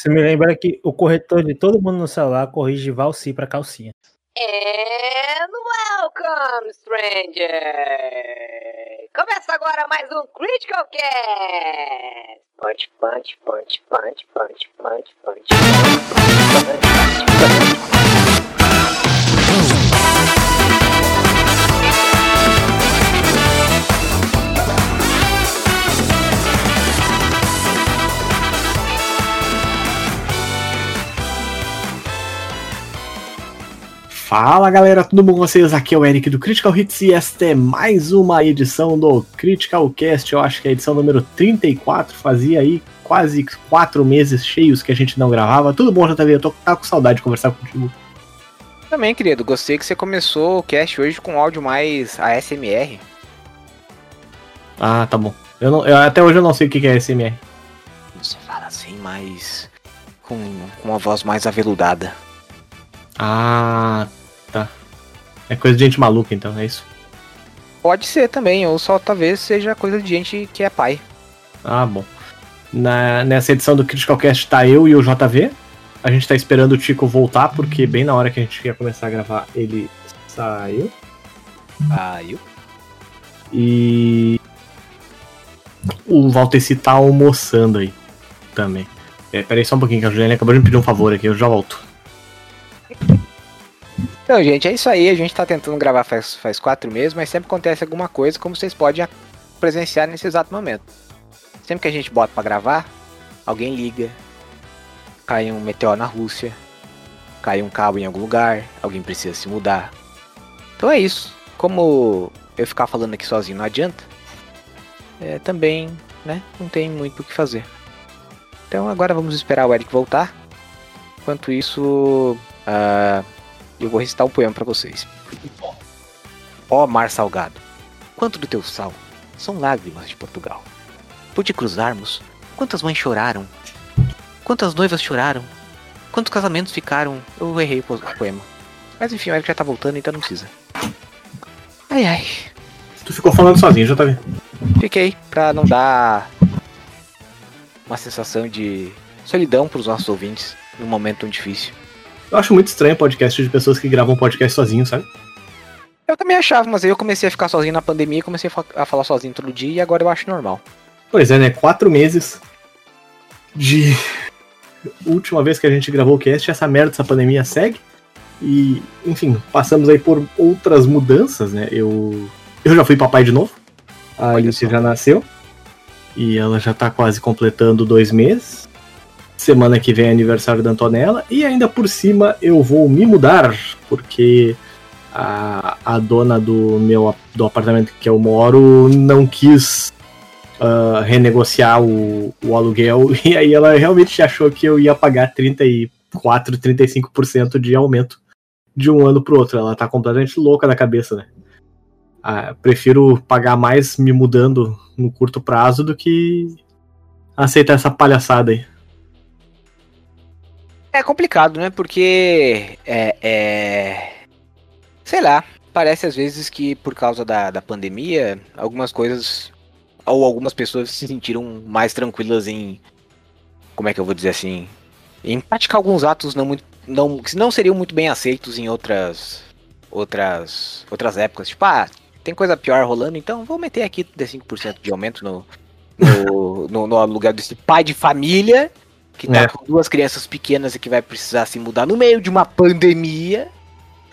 Você me lembra que o corretor de todo mundo no celular corrige Valsi pra calcinha. And welcome, stranger! Começa agora mais um Critical Cast! Punch, punch, punch, punch, punch, punch, punch, Fala galera, tudo bom com vocês? Aqui é o Eric do Critical Hits e esta é mais uma edição do Critical Cast. Eu acho que é a edição número 34. Fazia aí quase quatro meses cheios que a gente não gravava. Tudo bom, JV? Eu tô tá com saudade de conversar contigo. Também, querido, gostei que você começou o cast hoje com áudio mais ASMR. Ah, tá bom. Eu não, eu, até hoje eu não sei o que é SMR. Você fala assim, mais. com, com uma voz mais aveludada. Ah, tá. É coisa de gente maluca, então, é isso? Pode ser também, ou só talvez seja coisa de gente que é pai. Ah, bom. Na, nessa edição do Critical Cast tá eu e o JV. A gente tá esperando o Tico voltar, porque bem na hora que a gente ia começar a gravar, ele saiu. Saiu. E. O Valteci tá almoçando aí também. É, peraí só um pouquinho, que a Juliana acabou de me pedir um favor aqui, eu já volto. Então, gente, é isso aí. A gente tá tentando gravar faz, faz quatro meses, mas sempre acontece alguma coisa, como vocês podem presenciar nesse exato momento. Sempre que a gente bota pra gravar, alguém liga, cai um meteoro na Rússia, cai um cabo em algum lugar, alguém precisa se mudar. Então é isso. Como eu ficar falando aqui sozinho não adianta, é, também, né, não tem muito o que fazer. Então agora vamos esperar o Eric voltar. Enquanto isso, ah, eu vou recitar um poema para vocês. Ó mar salgado, quanto do teu sal são lágrimas de Portugal. Por te cruzarmos, quantas mães choraram, quantas noivas choraram, quantos casamentos ficaram. Eu errei o poema. Mas enfim, o Eric já tá voltando, então não precisa. Ai ai. Tu ficou falando sozinho, JV. Fiquei pra não dar uma sensação de solidão pros nossos ouvintes num momento tão difícil. Eu acho muito estranho podcast de pessoas que gravam podcast sozinhos, sabe? Eu também achava, mas aí eu comecei a ficar sozinho na pandemia comecei a, fa- a falar sozinho todo dia e agora eu acho normal. Pois é, né? Quatro meses de última vez que a gente gravou o cast, essa merda dessa pandemia segue. E, enfim, passamos aí por outras mudanças, né? Eu, eu já fui papai de novo. A Alice já nasceu. E ela já tá quase completando dois meses. Semana que vem é aniversário da Antonella. E ainda por cima eu vou me mudar, porque a, a dona do meu do apartamento que eu moro não quis ah, renegociar o, o aluguel. E aí ela realmente achou que eu ia pagar 34, 35% de aumento de um ano pro outro. Ela tá completamente louca da cabeça, né? Ah, prefiro pagar mais me mudando no curto prazo do que aceitar essa palhaçada aí. É complicado, né? Porque é, é. Sei lá, parece às vezes que por causa da, da pandemia, algumas coisas. Ou algumas pessoas se sentiram mais tranquilas em. Como é que eu vou dizer assim? Em praticar alguns atos não muito. Não, que não seriam muito bem aceitos em outras. Outras. Outras épocas. Tipo, ah, tem coisa pior rolando, então vou meter aqui 35% de aumento no. No, no, no aluguel desse pai de família que tá É. com duas crianças pequenas e que vai precisar se mudar no meio de uma pandemia.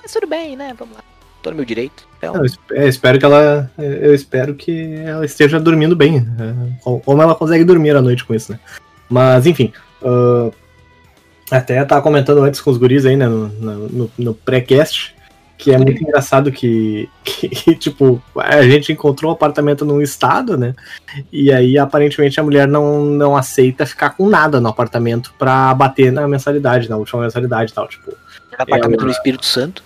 Mas tudo bem, né? Vamos lá. Tô no meu direito. Então, Eu es- eu espero que ela. Eu espero que ela esteja dormindo bem. é, co- Como ela consegue dormir à noite com isso, né? Mas, enfim. ah, até tava comentando antes com os guris aí, né? No- no- no pré-cast. Que é muito engraçado que, que, tipo, a gente encontrou um apartamento num estado, né? E aí, aparentemente, a mulher não, não aceita ficar com nada no apartamento pra bater na mensalidade, na última mensalidade e tal. Tipo, apartamento ela- no Espírito Santo.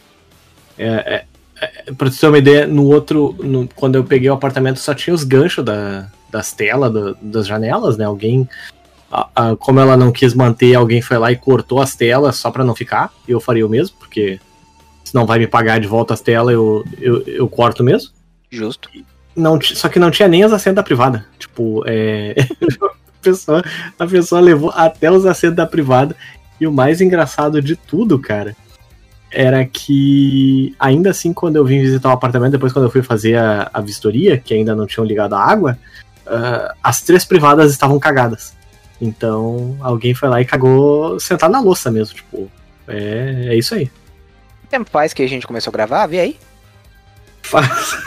é, é, é, pra você ter uma ideia, no outro, no- quando eu peguei o apartamento, só tinha os ganchos da, das telas, do- das janelas, né? Alguém, como ela não quis manter, alguém foi lá e cortou as telas só pra não ficar. E eu faria o mesmo, porque se não vai me pagar de volta as telas, eu, eu, eu corto mesmo. Justo. Não, só que não tinha nem as assentas privada. Tipo, é. pessoa, a pessoa levou até os assentos da privada. E o mais engraçado de tudo, cara, era que ainda assim, quando eu vim visitar o apartamento, depois quando eu fui fazer a, a vistoria, que ainda não tinham ligado a água, uh, as três privadas estavam cagadas. Então alguém foi lá e cagou sentado na louça mesmo, tipo, é, é isso aí. Tempo faz que a gente começou a gravar? Vê aí. Faz,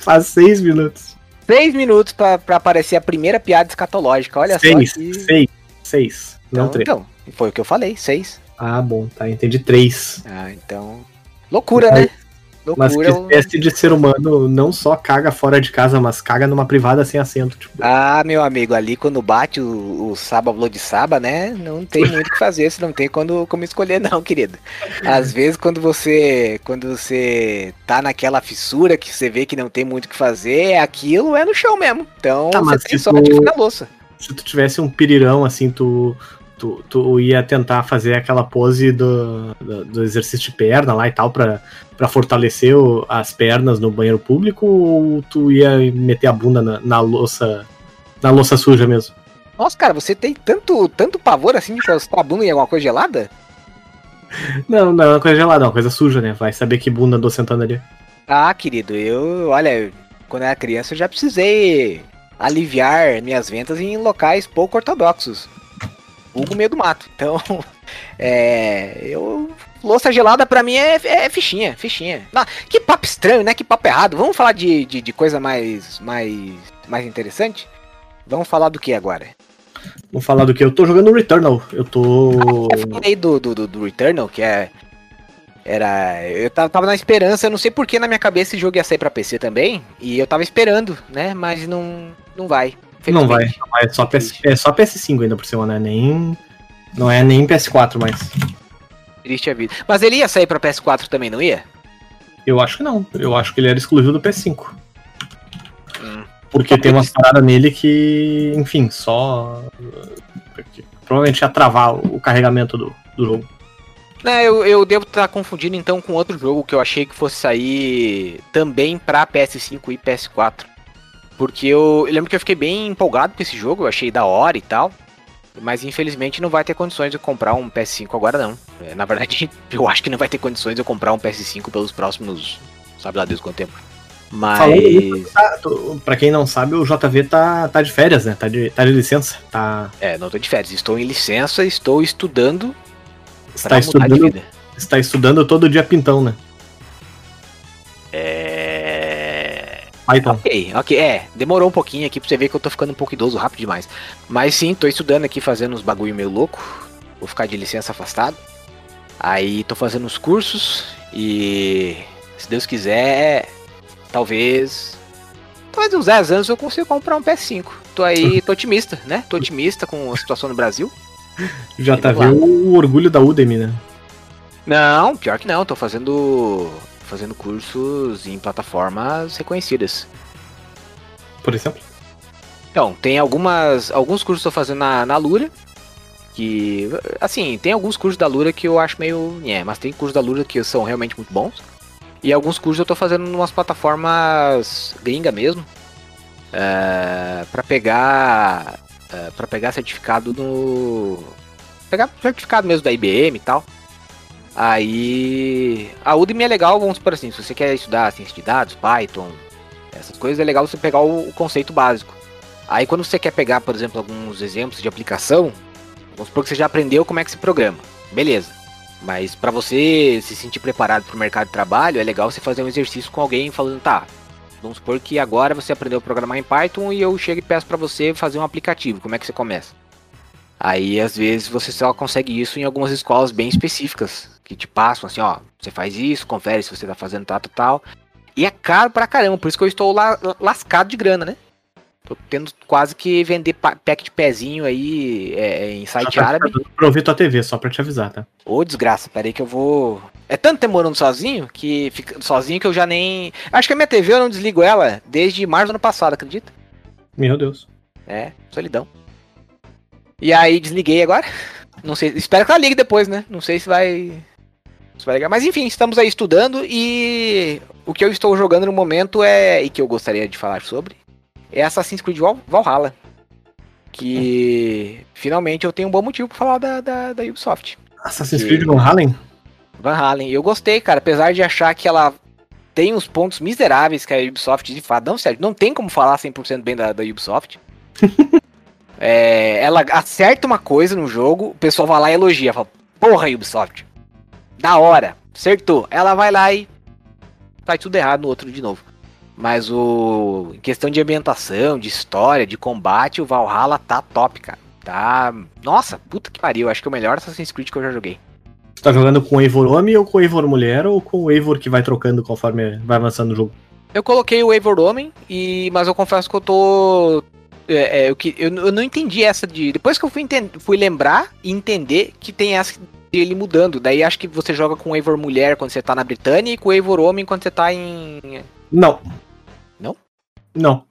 faz seis minutos. Seis minutos pra, pra aparecer a primeira piada escatológica, olha seis, só. Que... Seis, seis, não então, três. Então, foi o que eu falei, seis. Ah, bom, tá, entendi três. Ah, então. Loucura, Mas- né? Mas que eu- espécie de ser humano não só caga fora de casa, mas caga numa privada sem assento. Tipo, Ah, meu amigo, ali quando bate o, o Saba Blood Saba, né? Não tem muito o que fazer, você não tem quando, como escolher, não, querido. Às vezes quando você. Quando você tá naquela fissura que você vê que não tem muito o que fazer, é aquilo é no chão mesmo. Então Tá, você tem sorte tu- foi na louça. se tu tivesse um pirirão assim, tu, tu, tu ia tentar fazer aquela pose do, do, do exercício de perna lá e tal, pra, pra fortalecer o- as pernas no banheiro público, ou tu ia meter a bunda na, na louça. Na louça suja mesmo? Nossa, cara, você tem tanto, tanto pavor assim de encostar a bunda em alguma coisa gelada? Não, não é uma coisa gelada, é uma coisa suja, né? Vai saber que bunda andou sentando ali. Ah, querido, eu, olha, quando eu era criança eu já precisei aliviar minhas ventas em locais pouco ortodoxos. Hugo meio do mato. Então, é. Eu. Louça gelada pra mim é, é fichinha, fichinha. Não, que papo estranho, né? Que papo errado. Vamos falar de, de, de coisa mais, mais, mais interessante? Vamos falar do que agora? Vamos falar do que? Eu tô jogando Returnal. Eu tô. Eu falei do, do, do, do Returnal, que é. Era. Eu tava, na esperança, eu não sei porque na minha cabeça esse jogo ia sair pra PC também. E eu tava esperando, né? Mas não, não vai. Não vai, não vai. É só, PS, é só PS5 ainda por cima, né? Nem. Não é nem PS4 mais. Triste a vida. Mas ele ia sair pra PS4 também, não ia? Eu acho que não. Eu acho que ele era exclusivo do PS5. Hum. Porque tem umas paradas nele que, enfim, só. Provavelmente ia travar o carregamento do, do jogo. Não, eu, eu devo estar confundindo então com outro jogo que eu achei que fosse sair também pra PS5 e PS4. Porque eu, eu lembro que eu fiquei bem empolgado com esse jogo, eu achei da hora e tal. Mas infelizmente não vai ter condições de eu comprar um PS5 agora não. É, na verdade, eu acho que não vai ter condições de eu comprar um PS5 pelos próximos, sabe lá Deus quanto tempo. Falando Mas nisso, tá, tô- pra quem não sabe, o JV tá, tá de férias, né? Tá de, tá de licença. Tá, é, não tô de férias, estou em licença, estou estudando está, estudando, está estudando todo dia pintão, né? É... Python. Ok, ok, é, demorou um pouquinho aqui pra você ver que eu tô ficando um pouco idoso rápido demais. Mas sim, tô estudando aqui, fazendo uns bagulho meio louco. Vou ficar de licença afastado. Aí tô fazendo uns cursos e se Deus quiser, talvez. Talvez uns 10 anos eu consiga comprar um PS5. Tô aí, tô otimista, né? Tô otimista com a situação no Brasil. JV Vamos lá. o orgulho da Udemy, né? Não, pior que não, tô fazendo. Fazendo cursos em plataformas reconhecidas. Por exemplo. Então, tem algumas. Alguns cursos que eu tô fazendo na, na Lura. Que. Assim, tem alguns cursos da Lura que eu acho meio. É, mas tem cursos da Lura que são realmente muito bons. E alguns cursos eu tô fazendo em umas plataformas gringa mesmo. É, para pegar. É, para pegar certificado no. Pegar certificado mesmo da IBM e tal. Aí. A Udemy é legal, vamos supor assim, se você quer estudar ciência de dados, Python, essas coisas, é legal você pegar o- o conceito básico. Aí quando você quer pegar, por exemplo, alguns exemplos de aplicação, vamos supor que você já aprendeu como é que se programa. Beleza. Mas para você se sentir preparado para o mercado de trabalho, é legal você fazer um exercício com alguém falando, tá, vamos supor que agora você aprendeu a programar em Python e eu chego e peço para você fazer um aplicativo. Como é que você começa? Aí às vezes você só consegue isso em algumas escolas bem específicas, que te passam assim, ó, você faz isso, confere se você tá fazendo tal, tal, tal. E é caro pra caramba, por isso que eu estou la- lascado de grana, né? Tô tendo quase que vender pa- pack de pezinho aí é, em site árabe. Pra ouvir tua TV, só pra te avisar, tá? Ô, desgraça, peraí que eu vou. É tanto tempo morando sozinho que fica sozinho que eu já nem. Acho que a minha TV eu não desligo ela desde março do ano passado, acredita? Meu Deus. É, solidão. E aí desliguei agora. Não sei, espero que ela ligue depois, né? Não sei se vai. Mas enfim, estamos aí estudando e o que eu estou jogando no momento é. E que eu gostaria de falar sobre. É Assassin's Creed Val- Valhalla. que finalmente eu tenho um bom motivo pra falar da, da, da Ubisoft. Assassin's Creed? Van Halen. Eu gostei, cara, apesar de achar que ela tem uns pontos miseráveis que a Ubisoft de fato. Não, sério, não tem como falar 100% bem da, da Ubisoft. é, ela acerta uma coisa no jogo, o pessoal vai lá e elogia. Fala, porra, Ubisoft. Da hora, acertou. Ela vai lá e faz tudo errado no outro de novo. Mas o. Em questão de ambientação, de história, de combate, o Valhalla tá top, cara. Tá. Nossa, puta que pariu. Acho que é o melhor Assassin's Creed que eu já joguei. Você tá jogando com o Eivor homem ou com o Eivor mulher ou com o Eivor que vai trocando conforme vai avançando o jogo? Eu coloquei o Eivor homem, e... mas eu confesso que eu tô. É, é, eu, que, eu, eu não entendi essa de. Depois que eu fui, entend... fui lembrar e entender que tem essa ele mudando. Daí acho que você joga com o Eivor mulher quando você tá na Britânia e com o Eivor homem quando você tá em. Não. Não? Não.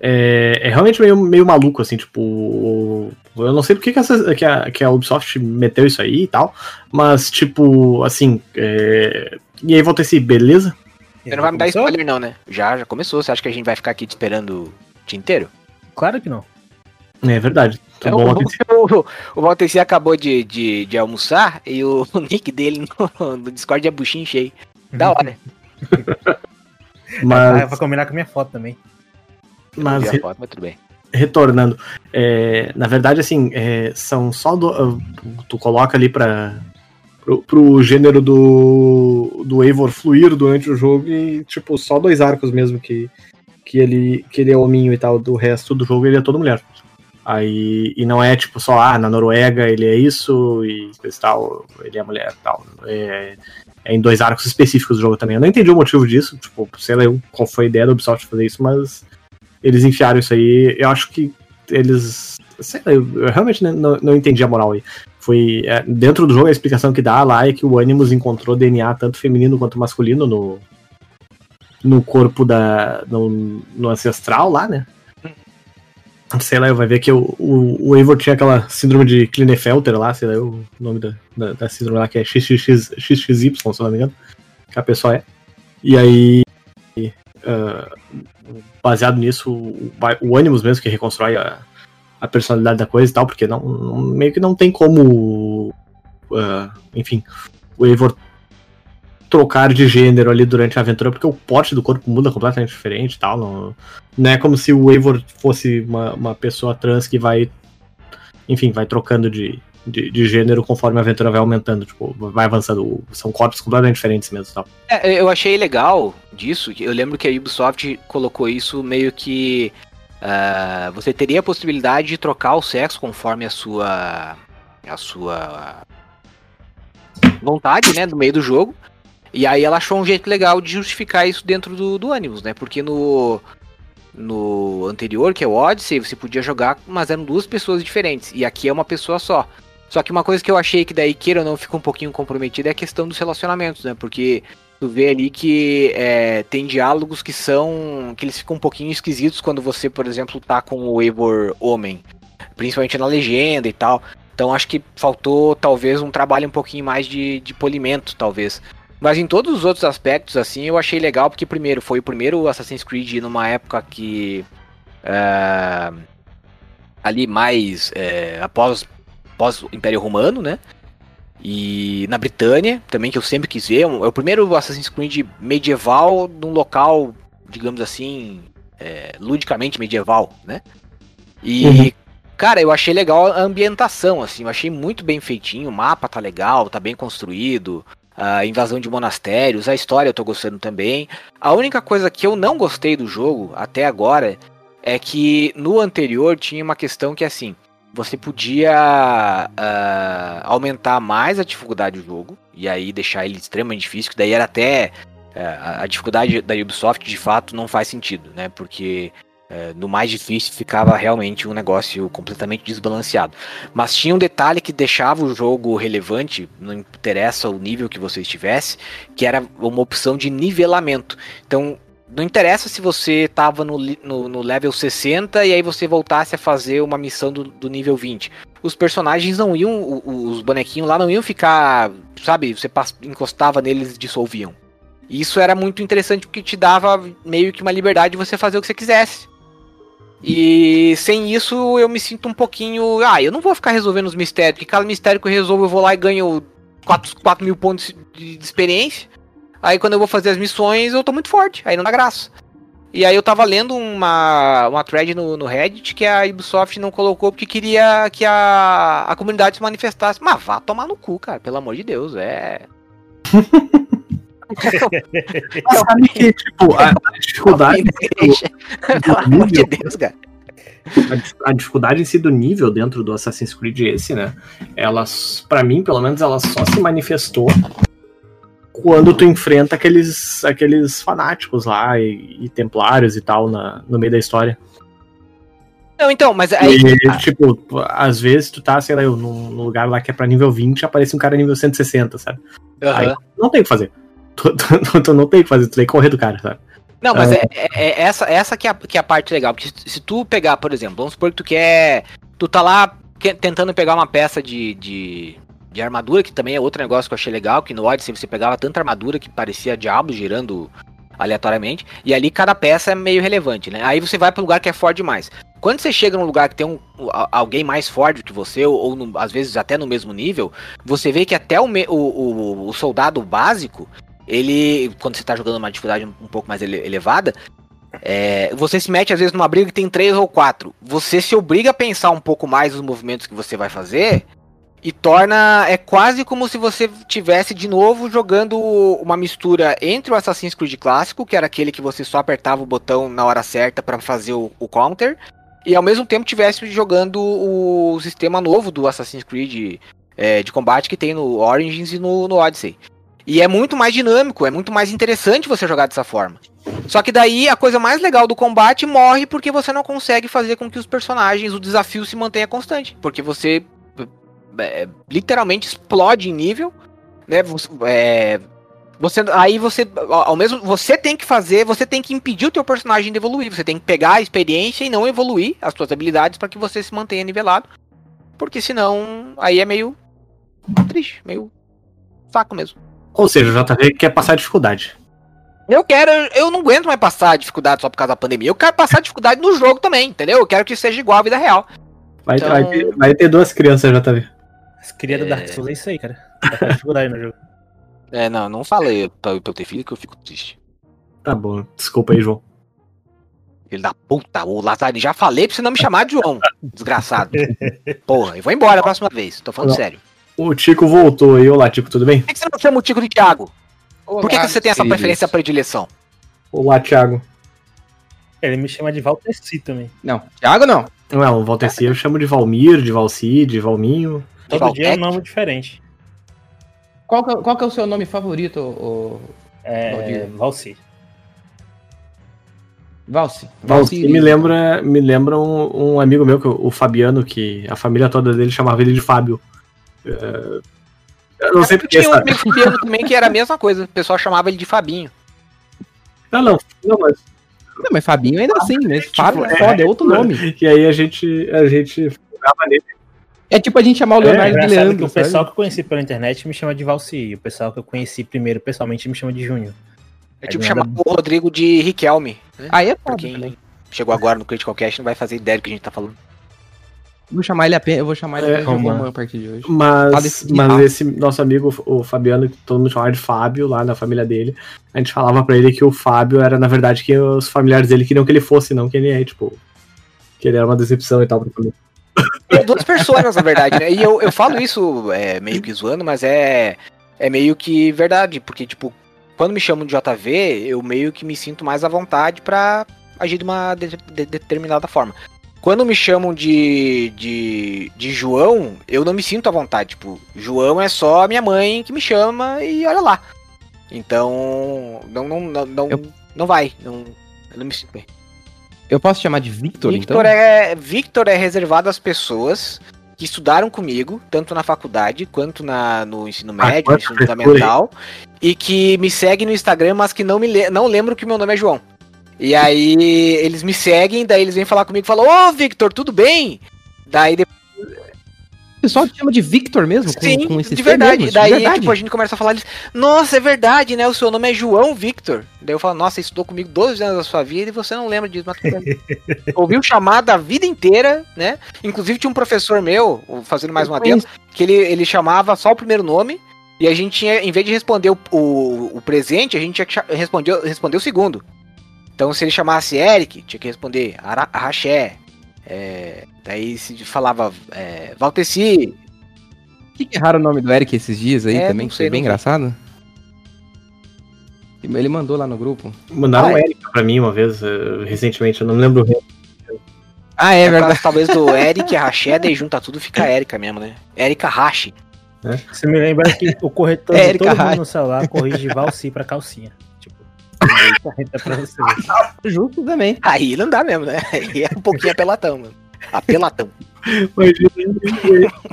É, é realmente meio, meio maluco, assim, tipo. Eu não sei porque que, essa, que, a, que a Ubisoft meteu isso aí e tal, mas, tipo, assim. É... E aí volta esse beleza? Você não vai me dar spoiler, não, né? Já, já começou. Você acha que a gente vai ficar aqui te esperando o dia inteiro? Claro que não. É verdade. Tá É, bom, o, o, o Valteci acabou de, de, de almoçar e o, nick dele no, no Discord é buchinho cheio. Da hora. mas, Ah, vai combinar com a minha foto também. mas a foto, mas tudo bem. retornando. é, na verdade, assim, é, são só. Do, tu coloca ali pra. Pro, pro gênero do, do Eivor fluir durante o jogo e, tipo, só dois arcos mesmo que, que, ele, que ele é hominho e tal. Do resto do jogo ele é todo mulher. Aí, e não é tipo só, ah, na Noruega ele é isso e tal, ele é mulher tal. É, é em dois arcos específicos do jogo também. Eu não entendi o motivo disso, tipo, sei lá qual foi a ideia da Ubisoft fazer isso, mas eles enfiaram isso aí. Eu acho que eles. Sei lá, eu, eu realmente não, não entendi a moral aí. Foi. é, dentro do jogo a explicação que dá lá é que o Animus encontrou DNA tanto feminino quanto masculino no. No corpo da. No, no ancestral lá, né? Sei lá, vai ver que o, o, o Eivor tinha aquela síndrome de Klinefelter lá, sei lá, o nome da, da, da síndrome lá, que é XXX, XXY, se não me engano, que a pessoa é. E aí, ah, baseado nisso, o, Animus mesmo que reconstrói a, a personalidade da coisa e tal, porque não, meio que não tem como, ah, enfim, o Eivor trocar de gênero ali durante a aventura, porque o porte do corpo muda completamente diferente e tal. Não, não é como se o Eivor fosse uma, uma pessoa trans que vai, enfim, vai trocando de, de, de gênero conforme a aventura vai aumentando, tipo, vai avançando. São corpos completamente diferentes mesmo tal. É, eu achei legal disso. Eu lembro que a Ubisoft colocou isso meio que. ah, você teria a possibilidade de trocar o sexo conforme a sua. a sua. vontade, né? No meio do jogo. E aí ela achou um jeito legal de justificar isso dentro do, do Animus, né? Porque no. No anterior, que é o Odyssey, você podia jogar, mas eram duas pessoas diferentes. E aqui é uma pessoa só. Só que uma coisa que eu achei que daí, queira ou não, fica um pouquinho comprometida é a questão dos relacionamentos, né? Porque tu vê ali que é, tem diálogos que são. que eles ficam um pouquinho esquisitos quando você, por exemplo, tá com o Eivor homem. Principalmente na legenda e tal. Então acho que faltou talvez um trabalho um pouquinho mais de, de polimento, talvez. Mas em todos os outros aspectos, assim, eu achei legal, porque primeiro, foi o primeiro Assassin's Creed numa época que. é, ali mais é, após, após o Império Romano, né? E na Britânia, também, que eu sempre quis ver. É o primeiro Assassin's Creed medieval num local, digamos assim, é, ludicamente medieval, né? E, Uhum. cara, eu achei legal a ambientação, assim, eu achei muito bem feitinho, o mapa tá legal, tá bem construído, a invasão de monastérios, a história eu tô gostando também. A única coisa que eu não gostei do jogo, até agora, é que no anterior tinha uma questão que, assim, você podia ah, aumentar mais a dificuldade do jogo, e aí deixar ele extremamente difícil, que daí era até... a- a dificuldade da Ubisoft, de fato, não faz sentido, né? Porque eh, no mais difícil ficava realmente um negócio completamente desbalanceado. Mas tinha um detalhe que deixava o jogo relevante, não interessa o nível que você estivesse, que era uma opção de nivelamento. Então, não interessa se você estava no, no, no level 60 e aí você voltasse a fazer uma missão do, do nível 20. Os personagens não iam, os bonequinhos lá não iam ficar, sabe, você encostava neles e dissolviam. E Isso era muito interessante porque te dava meio que uma liberdade de você fazer o que você quisesse. E sem isso eu me sinto um pouquinho. Ah, eu não vou ficar resolvendo os mistérios, porque cada mistério que eu resolvo eu vou lá e ganho 4, 4 mil pontos de, de experiência. Aí quando eu vou fazer as missões eu tô muito forte, aí não dá graça. E aí eu tava lendo uma, uma thread no, no Reddit que a Ubisoft não colocou porque queria que a, a comunidade se manifestasse. Mas vá tomar no cu, cara, pelo amor de Deus, é. Sabe que, tipo, a, a dificuldade. pelo amor de Deus, cara. a, a dificuldade em si do nível dentro do Assassin's Creed esse, né? Elas, para mim, pelo menos, ela só se manifestou quando tu enfrenta aqueles, aqueles fanáticos lá e, e templários e tal na, no meio da história. Não, então, mas aí. E, tipo, às vezes tu tá, sei lá, num, num lugar lá que é pra nível 20, aparece um cara nível 160, sabe? Aí Aham. não tem o que fazer. Tu, tu- tu não tem o que fazer, tu tem que correr do cara, sabe? Não, mas é, é- é essa, essa que, é a, que é a parte legal. Porque se, tu pegar, por exemplo, vamos supor que tu quer. Tu tá lá que- tentando pegar uma peça de, de, de armadura, que também é outro negócio que eu achei legal, que no Odyssey você pegava tanta armadura que parecia diabo girando aleatoriamente, e ali cada peça é meio relevante, né? Aí você vai um lugar que é forte demais. Quando você chega num lugar que tem um, alguém mais forte que você, ou, ou no- às vezes até no mesmo nível, você vê que até o, me- o, o- o soldado básico, ele, quando você tá jogando uma dificuldade um, pouco mais ele- elevada, é, você se mete às vezes numa briga que tem três ou quatro. Você se obriga a pensar um pouco mais nos movimentos que você vai fazer e torna. É quase como se você tivesse de novo jogando uma mistura entre o Assassin's Creed clássico, que era aquele que você só apertava o botão na hora certa para fazer o, o counter, e ao mesmo tempo tivesse jogando o sistema novo do Assassin's Creed é, de combate que tem no Origins e no, no Odyssey. E é muito mais dinâmico, é muito mais interessante você jogar dessa forma. Só que daí a coisa mais legal do combate morre porque você não consegue fazer com que os personagens, o desafio se mantenha constante. Porque você é, literalmente explode em nível, né? Você, é, você- aí você, ao mesmo, você tem que fazer, você tem que impedir o teu personagem de evoluir. Você tem que pegar a experiência e não evoluir as suas habilidades para que você se mantenha nivelado. Porque senão aí é meio triste, meio saco mesmo. Ou seja, o JV quer passar dificuldade. Eu quero, eu não aguento mais passar dificuldade só por causa da pandemia. Eu quero passar dificuldade no jogo também, entendeu? Eu quero que seja igual à vida real. Vai, Então- vai, ter, vai ter duas crianças, JV. As criadas É. da Dark Souls é isso aí, cara. Vai ter dificuldade no jogo. É, não, não falei pra, pra eu ter filho que eu fico triste. Tá bom, desculpa aí, João. Filho da puta, o Lazari, já falei pra você não me chamar de João, desgraçado. Porra, eu vou embora a próxima vez, tô falando Não. sério. O Tico voltou aí. Olá, Tico, tudo bem? Por que você não chama o Tico de Thiago? Por que, que você tem essa preferência predileção? Olá, Thiago. Ele me chama de Valteci também. Não, Thiago não. Não, o Valteci eu chamo de Valmir, de Valci, de Valminho. Todo Valtec? dia é um nome diferente. Qual que, é- qual que é o seu nome favorito, o É, Valdir. Valci. Valsi? Me lembra, me lembra um, um amigo meu, o Fabiano, que a família toda dele chamava ele de Fábio. É, Eu não sei porque. tinha um amigo também que era a mesma coisa, o pessoal chamava ele de Fabinho. Não, não, não, mas Não, mas Fabinho ainda assim, né? Fábio é é, foda, é outro nome. E aí a gente, a gente ficava nele. É tipo a gente chamar o Leonardo de engraçado que Leandro, o pessoal sabe? que eu conheci pela internet me chama de Valci. E o pessoal que eu conheci primeiro pessoalmente me chama de Júnior. É É tipo chamar nada- o Rodrigo de Riquelme. Né? Aí é Pra quem também. chegou agora no Critical Cast não vai fazer ideia do que a gente tá falando. Vou chamar ele apenas, eu vou chamar ele É, apenas de Romano. Romano a partir de hoje. Mas, mas esse nosso amigo, o Fabiano, que todo mundo chamava de Fábio, lá na família dele, a gente falava pra ele que o Fábio era, na verdade, que os familiares dele queriam que ele fosse, não que ele é, tipo. Que ele era uma decepção e tal pra família. Tem duas personas, na verdade, né? E eu, eu falo isso é, meio que zoando, mas é, é meio que verdade, porque, tipo, quando me chamam de JV, eu meio que me sinto mais à vontade pra agir de uma de- de- determinada forma. Quando me chamam de, de, de João, eu não me sinto à vontade. Tipo, João é só a minha mãe que me chama e olha lá. Então, não, não, não, não, Eu- não vai. Não, eu não me sinto bem. Eu posso chamar de Victor, Victor, então? é, Victor é reservado às pessoas que estudaram comigo, tanto na faculdade quanto na, no ensino Ah, médio, no quanta ensino fundamental, e que me seguem no Instagram, mas que não, me le não lembram que meu nome é João. E aí eles me seguem, daí eles vêm falar comigo e falam, ô Victor, tudo bem? Daí depois. pessoal te chama de Victor mesmo? Com, Sim, com esse de verdade. mesmo? Daí, de verdade? tipo, a gente começa a falar, eles, nossa, é verdade, né? O seu nome é João Victor. Daí eu falo, nossa, você estudou comigo 12 anos da sua vida e você não lembra disso. Mas. Ouviu chamada a vida inteira, né? Inclusive tinha um professor meu, fazendo mais Eu uma adendo, que ele, ele chamava só o primeiro nome e a gente tinha, em vez de responder o, o, o presente, a gente tinha que responder, responder o segundo. Então se ele chamasse Eric, tinha que responder Ara- Araxé. É, daí se falava é, Valteci, Que que erraram o nome do Eric esses dias aí É, também, que foi bem engraçado? Ele mandou lá no grupo. Mandaram Ah, o é. Erika pra mim uma vez, eh, recentemente, eu não lembro o nome. Ah, é, É verdade. verdade. Talvez do Eric Racheda e junta tudo fica Erika mesmo, né? Erika Rashi. Você me lembra que o corretor É, de Erika todo mundo Rai. no celular corrige Valci pra calcinha. É pra você. Justo também. Aí não dá mesmo, né? Aí é um pouquinho apelatão, mano. Apelatão. Imagina.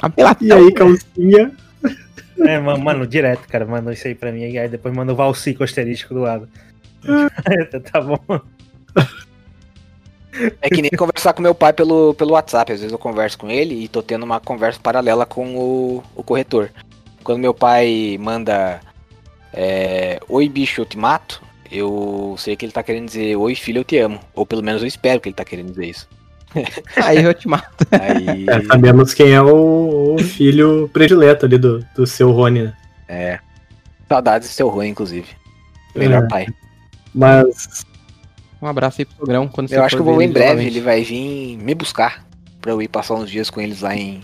Apelativo. E aí, calcinha. É, mano, mano, direto, cara, mandou isso aí pra mim. E aí depois mandou o Valci com asterisco do lado. tá bom. É que nem conversar com meu pai pelo, pelo WhatsApp. Às vezes eu converso com ele e tô tendo uma conversa paralela com o, o corretor. Quando meu pai manda é, Oi bicho, eu te mato, eu sei que ele tá querendo dizer Oi filho, eu te amo. Ou pelo menos eu espero que ele tá querendo dizer isso. Aí eu te mato. Aí. É, sabemos quem é o, o filho predileto ali do, do seu Rony, né? é. Saudades do seu ruim, inclusive. Melhor É. pai. Mas Um abraço aí pro Sogrão. Quando Eu acho que eu vou ver em breve, novamente. ele vai vir me buscar pra eu ir passar uns dias com eles lá em,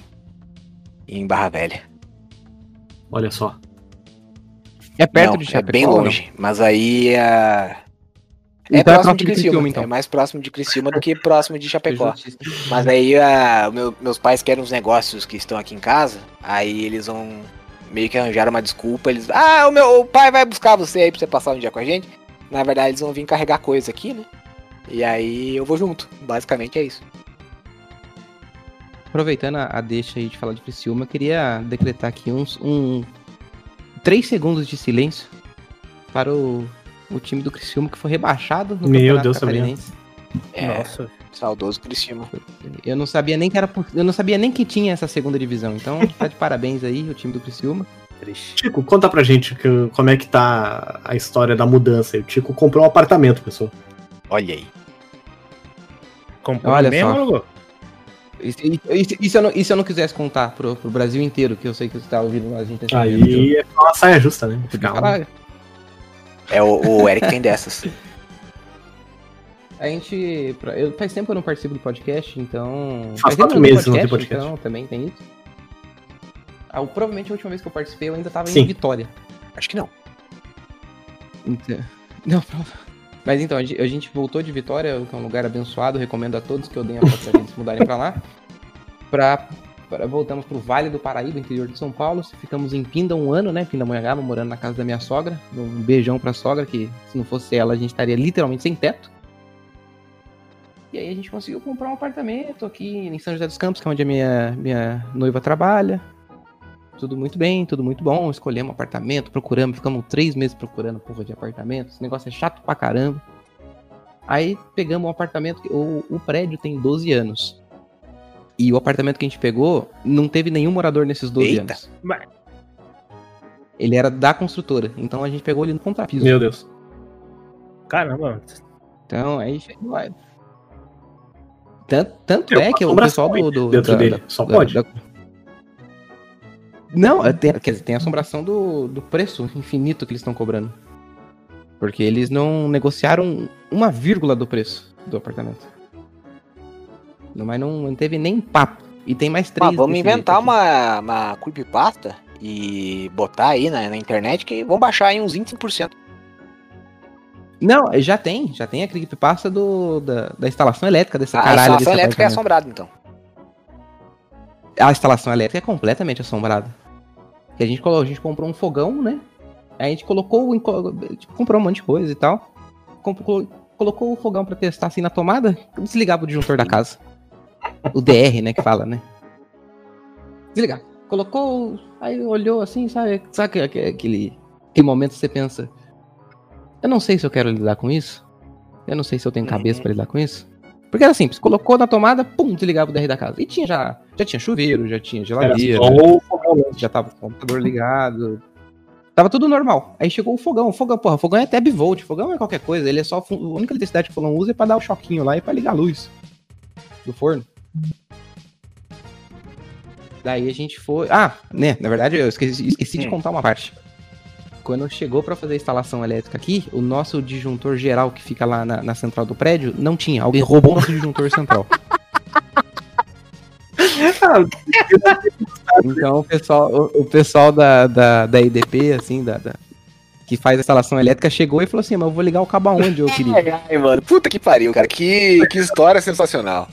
em Barra Velha. olha só. É perto não, de é Chapecó? bem ou não? longe, mas aí é... É Então é próximo de Criciúma, então. É mais próximo de Criciúma do que próximo de Chapecó. Mas aí a, o meu- meus pais querem uns negócios que estão aqui em casa, aí eles vão meio que arranjar uma desculpa, eles, ah, o meu o pai vai buscar você aí pra você passar um dia com a gente. Na verdade, eles vão vir carregar coisa aqui, né? E aí eu vou junto. Basicamente é isso. Aproveitando a, a deixa aí de falar de Criciúma, eu queria decretar aqui uns um, três segundos de silêncio para o, o time do Criciúma que foi rebaixado no Meu Deus. Catarinense. É, Nossa. saudoso Criciúma. Eu não sabia nem que era por- eu não sabia nem que tinha essa segunda divisão. Então, tá de parabéns aí o time do Criciúma. Triste. Tico, conta pra gente que- como é que tá a história da mudança. aí. O Tico comprou um apartamento, pessoal. Olha aí. Comprou Olha mesmo, só. alugou? E- e se eu não, se eu não quisesse contar pro, pro Brasil inteiro, que eu sei que você tá ouvindo eu Aí é uma saia justa, né? É o, o Eric tem dessas. A gente. pra- Eu, faz tempo que eu não participo do podcast, então. Faz tempo quatro que eu meses não tem podcast. Então, também tem isso. Ah, o- provavelmente a última vez que eu participei eu ainda tava Sim. em Vitória. Acho que não. Então, não, prova- Mas então, a gente, voltou de Vitória, que é um lugar abençoado, recomendo a todos que odeiem a de se mudarem pra lá. Pra, pra- voltamos pro Vale do Paraíba, interior de São Paulo. Ficamos em Pinda um ano, né? Pindamonhangaba, morando na casa da minha sogra. Um beijão pra sogra, que se não fosse ela, a gente estaria literalmente sem teto. E aí a gente conseguiu comprar um apartamento aqui em São José dos Campos, que é onde a minha, minha noiva trabalha. Tudo muito bem, tudo muito bom. Escolhemos um apartamento, procuramos, ficamos três meses procurando porra de apartamento. Esse negócio é chato pra caramba. Aí pegamos um apartamento, que, o, o prédio tem 12 anos. E o apartamento que a gente pegou não teve nenhum morador nesses 12 Eita. anos. Ele era da construtora, então a gente pegou ele no contrapiso. Meu Deus. Caramba, Então aí chegou lá. Tanto, tanto é que o pessoal do. do dentro da- dele. da- Só da- pode. da- Não, é, tem, quer dizer, tem a assombração do, do preço infinito que eles estão cobrando. Porque eles não negociaram uma vírgula do preço do apartamento. Não, Mas não, não teve nem papo. E tem mais três. Ah, vamos inventar uma, uma creepypasta e botar aí na, na internet que vão baixar aí uns 25%. Não, já tem. Já tem a creepypasta do, da, da instalação elétrica dessa A caralho instalação desse elétrica é assombrada, então. A instalação elétrica é completamente assombrada. Que a gente colocou, a gente comprou um fogão, né? Aí a gente colocou, tipo, comprou um monte de coisa e tal. Comprou- colocou o fogão pra testar assim na tomada, desligava o disjuntor da casa. O DR, né, que fala, né? Desligar. Colocou, aí olhou assim, sabe? Sabe aquele, aquele, momento que você pensa, eu não sei se eu quero lidar com isso. Eu não sei se eu tenho cabeça Uhum. pra lidar com isso. Porque era simples, colocou na tomada, pum, desligava o DR da casa. E tinha já, já tinha chuveiro, já tinha geladeira, fogão mesmo. já tava o computador ligado. Tava tudo normal. Aí chegou o fogão. O fogão, porra, fogão é até bivolt. Fogão é qualquer coisa. Ele é só. A única eletricidade que o fogão usa é pra dar o choquinho lá e pra ligar a luz do forno. Daí a gente foi. Ah, né? Na verdade, eu esqueci, esqueci de Hum. contar uma parte. Quando chegou pra fazer a instalação elétrica aqui, o nosso disjuntor geral que fica lá na, na central do prédio não tinha. Alguém roubou o nosso disjuntor central. Então o pessoal, o, o pessoal da, da, da IDP, assim, da, da- que faz a instalação elétrica, chegou e falou assim: Mas eu vou ligar o cabo aonde, eu queria? Ai, ai, mano. Puta que pariu, cara. Que, que história sensacional.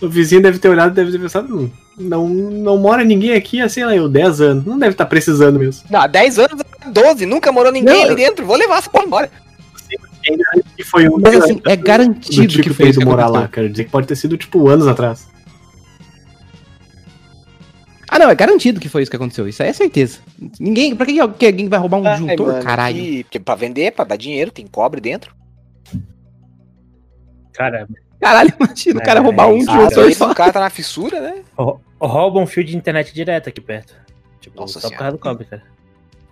O vizinho deve ter olhado e deve ter pensado, "Hum, não, não mora ninguém aqui há, sei lá, eu, 10 anos. Não deve estar precisando mesmo. Não, há 10 anos, 12, nunca morou ninguém Não, ali dentro. Vou levar essa porra embora. E foi um Mas assim, é do garantido tipo que foi isso que morar lá. Quero dizer que pode ter sido, tipo, anos atrás. Ah, não, é garantido que foi isso que aconteceu. Isso aí é certeza. Ninguém. Pra que, que alguém vai roubar um Ai, disjuntor, mano, caralho? pra vender, pra dar dinheiro, tem cobre dentro. Cara, Caralho, imagina o cara É, roubar um Ah, disjuntor às só. o cara tá na fissura, né? rou- rouba um fio de internet direto aqui perto. Tipo, Nossa só por senhora. causa do cobre, cara.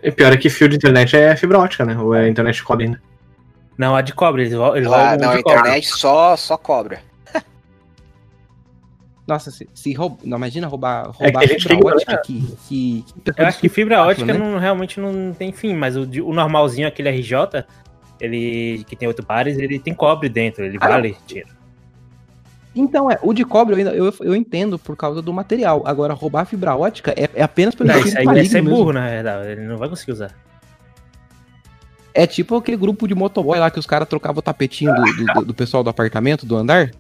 E pior é que fio de internet é fibra ótica, né? Ou é internet de cobre ainda. Não, a de cobre, eles, roubam não, a de cobre. internet só, só cobra. Nossa, se, se roub... não, imagina roubar, É roubar que a gente fibra que- ótica que, que, que Eu acho que fibra ótica né? não, realmente não tem fim, mas o, de- o normalzinho, aquele RJ, ele que tem oito pares, ele tem cobre dentro, ele Ah, vale dinheiro. Então, é, o de cobre eu, ainda, eu, eu entendo por causa do material. Agora, roubar fibra ótica é, é apenas pelo Não, isso aí é maligno ser mesmo. burro, na verdade, ele não vai conseguir usar. É tipo aquele grupo de motoboy lá que os caras trocavam o tapetinho do, do- do- pessoal do apartamento, do andar.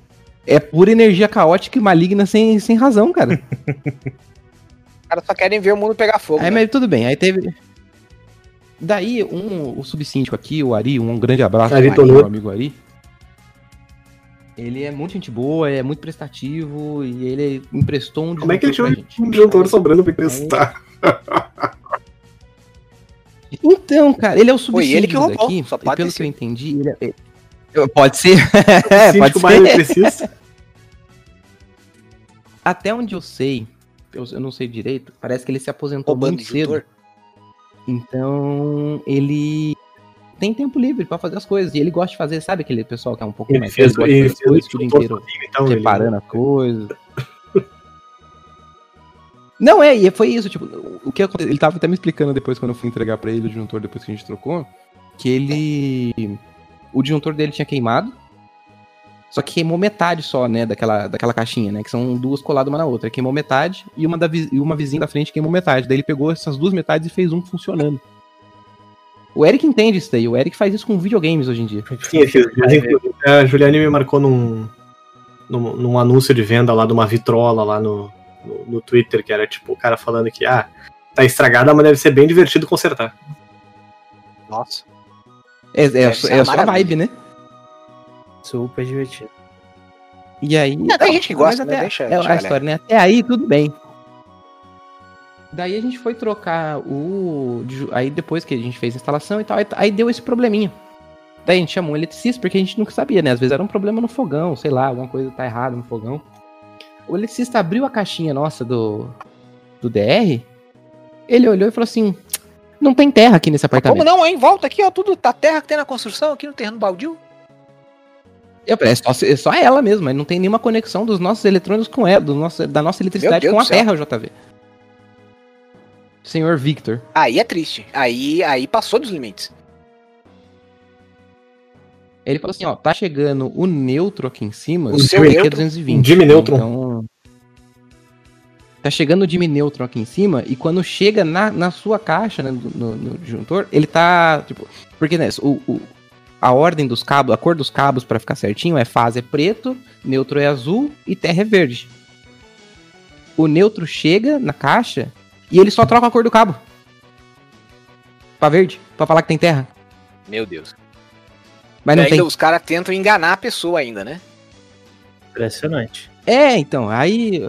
É pura energia caótica e maligna sem, sem razão, cara. Os caras só querem ver o mundo pegar fogo. Aí, né? mas tudo bem, aí teve. Daí, um, o subsíndico aqui, o Ari, um grande abraço Ari meu amigo Ari. Ele é muito gente boa, é muito prestativo e ele emprestou um Como é que ele tinha um disjuntor sobrando pra emprestar? Então, cara, ele é o Foi ele que roubou, daqui, só pode pelo ter que eu entendi, ele é... é- Pode ser, é, pode ser. preciso. Até onde eu sei, eu, eu não sei direito, parece que ele se aposentou Roubando muito cedo. Então, ele tem tempo livre pra fazer as coisas. E ele gosta de fazer, sabe aquele pessoal que é um pouquinho Ele mais fez, velho, gosta de ele fazer as fez o coisas o dia disjuntor inteiro então. ele- reparando as coisas. Não, é, e foi isso, tipo, o que aconteceu, ele tava até me explicando depois quando eu fui entregar pra ele o disjuntor depois que a gente trocou, que ele o disjuntor dele tinha queimado. Só que queimou metade só, né, daquela, daquela caixinha, né, que são duas coladas uma na outra. Queimou metade e uma, da, e uma vizinha da frente queimou metade. Daí ele pegou essas duas metades e fez um funcionando. O Eric entende isso daí, o Eric faz isso com videogames hoje em dia. Sim, esses dias, a Juliane me marcou num, num, num anúncio de venda lá de uma vitrola lá no, no, no Twitter, que era tipo o cara falando que, ah, tá estragada, mas deve ser bem divertido consertar. Nossa. É, é, é uma a sua vibe, né? Super divertido. E aí. É, tem gente que gosta, mas né? até- Deixa- é deixa a a história, né? Até aí, tudo bem. Daí a gente foi trocar o. Aí depois que a gente fez a instalação e tal, aí, deu esse probleminha. Daí a gente chamou um eletricista, porque a gente nunca sabia, né? Às vezes era um problema no fogão, sei lá, alguma coisa tá errada no fogão. O eletricista abriu a caixinha nossa do, do DR, ele olhou e falou assim: não tem terra aqui nesse Como apartamento. não, hein? Volta aqui, ó. Tudo tá terra que tem na construção aqui no terreno baldio. Eu, é, só, é só ela mesmo, mas não tem nenhuma conexão dos nossos eletrônicos com ela, do nosso, da nossa eletricidade com a terra, JV. Senhor Victor. Aí é triste. Aí, aí passou dos limites. Ele falou assim, ó, tá chegando o neutro aqui em cima, O seu que é neutro? 220. Jimmy Neutron. Então, tá chegando o Jimmy Neutron aqui em cima, e quando chega na, na sua caixa, né, no, no, no disjuntor, ele tá, tipo... Porque, né, o, o- a ordem dos cabos, a cor dos cabos pra ficar certinho é fase é preto, neutro é azul e terra é verde. O neutro chega na caixa e ele só troca a cor do cabo. Pra verde, pra falar que tem terra. Meu Deus. Mas e não ainda tem. os caras tentam enganar a pessoa ainda, né? Impressionante. É, então, aí.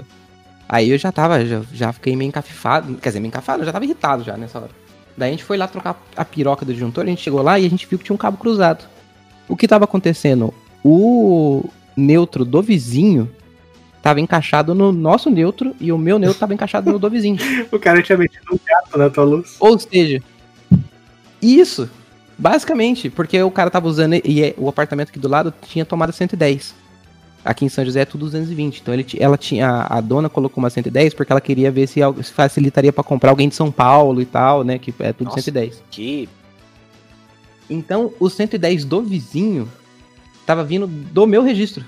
Aí eu já tava, já, já fiquei meio encafifado. Quer dizer, meio encafado, eu já tava irritado já nessa hora. Daí a gente foi lá trocar a piroca do disjuntor, a gente chegou lá e a gente viu que tinha um cabo cruzado. O que tava acontecendo? O neutro do vizinho tava encaixado no nosso neutro e o meu neutro tava encaixado no do vizinho. O cara tinha metido um gato na tua luz. Ou seja, isso, basicamente, porque o cara tava usando e é- o apartamento aqui do lado tinha tomada 110. Aqui em São José é tudo 220. Então ele, ela tinha a dona colocou uma 110 porque ela queria ver se, se facilitaria pra comprar alguém de São Paulo e tal, né, que é tudo Nossa. 110. Que Então, o 110 do vizinho tava vindo do meu registro.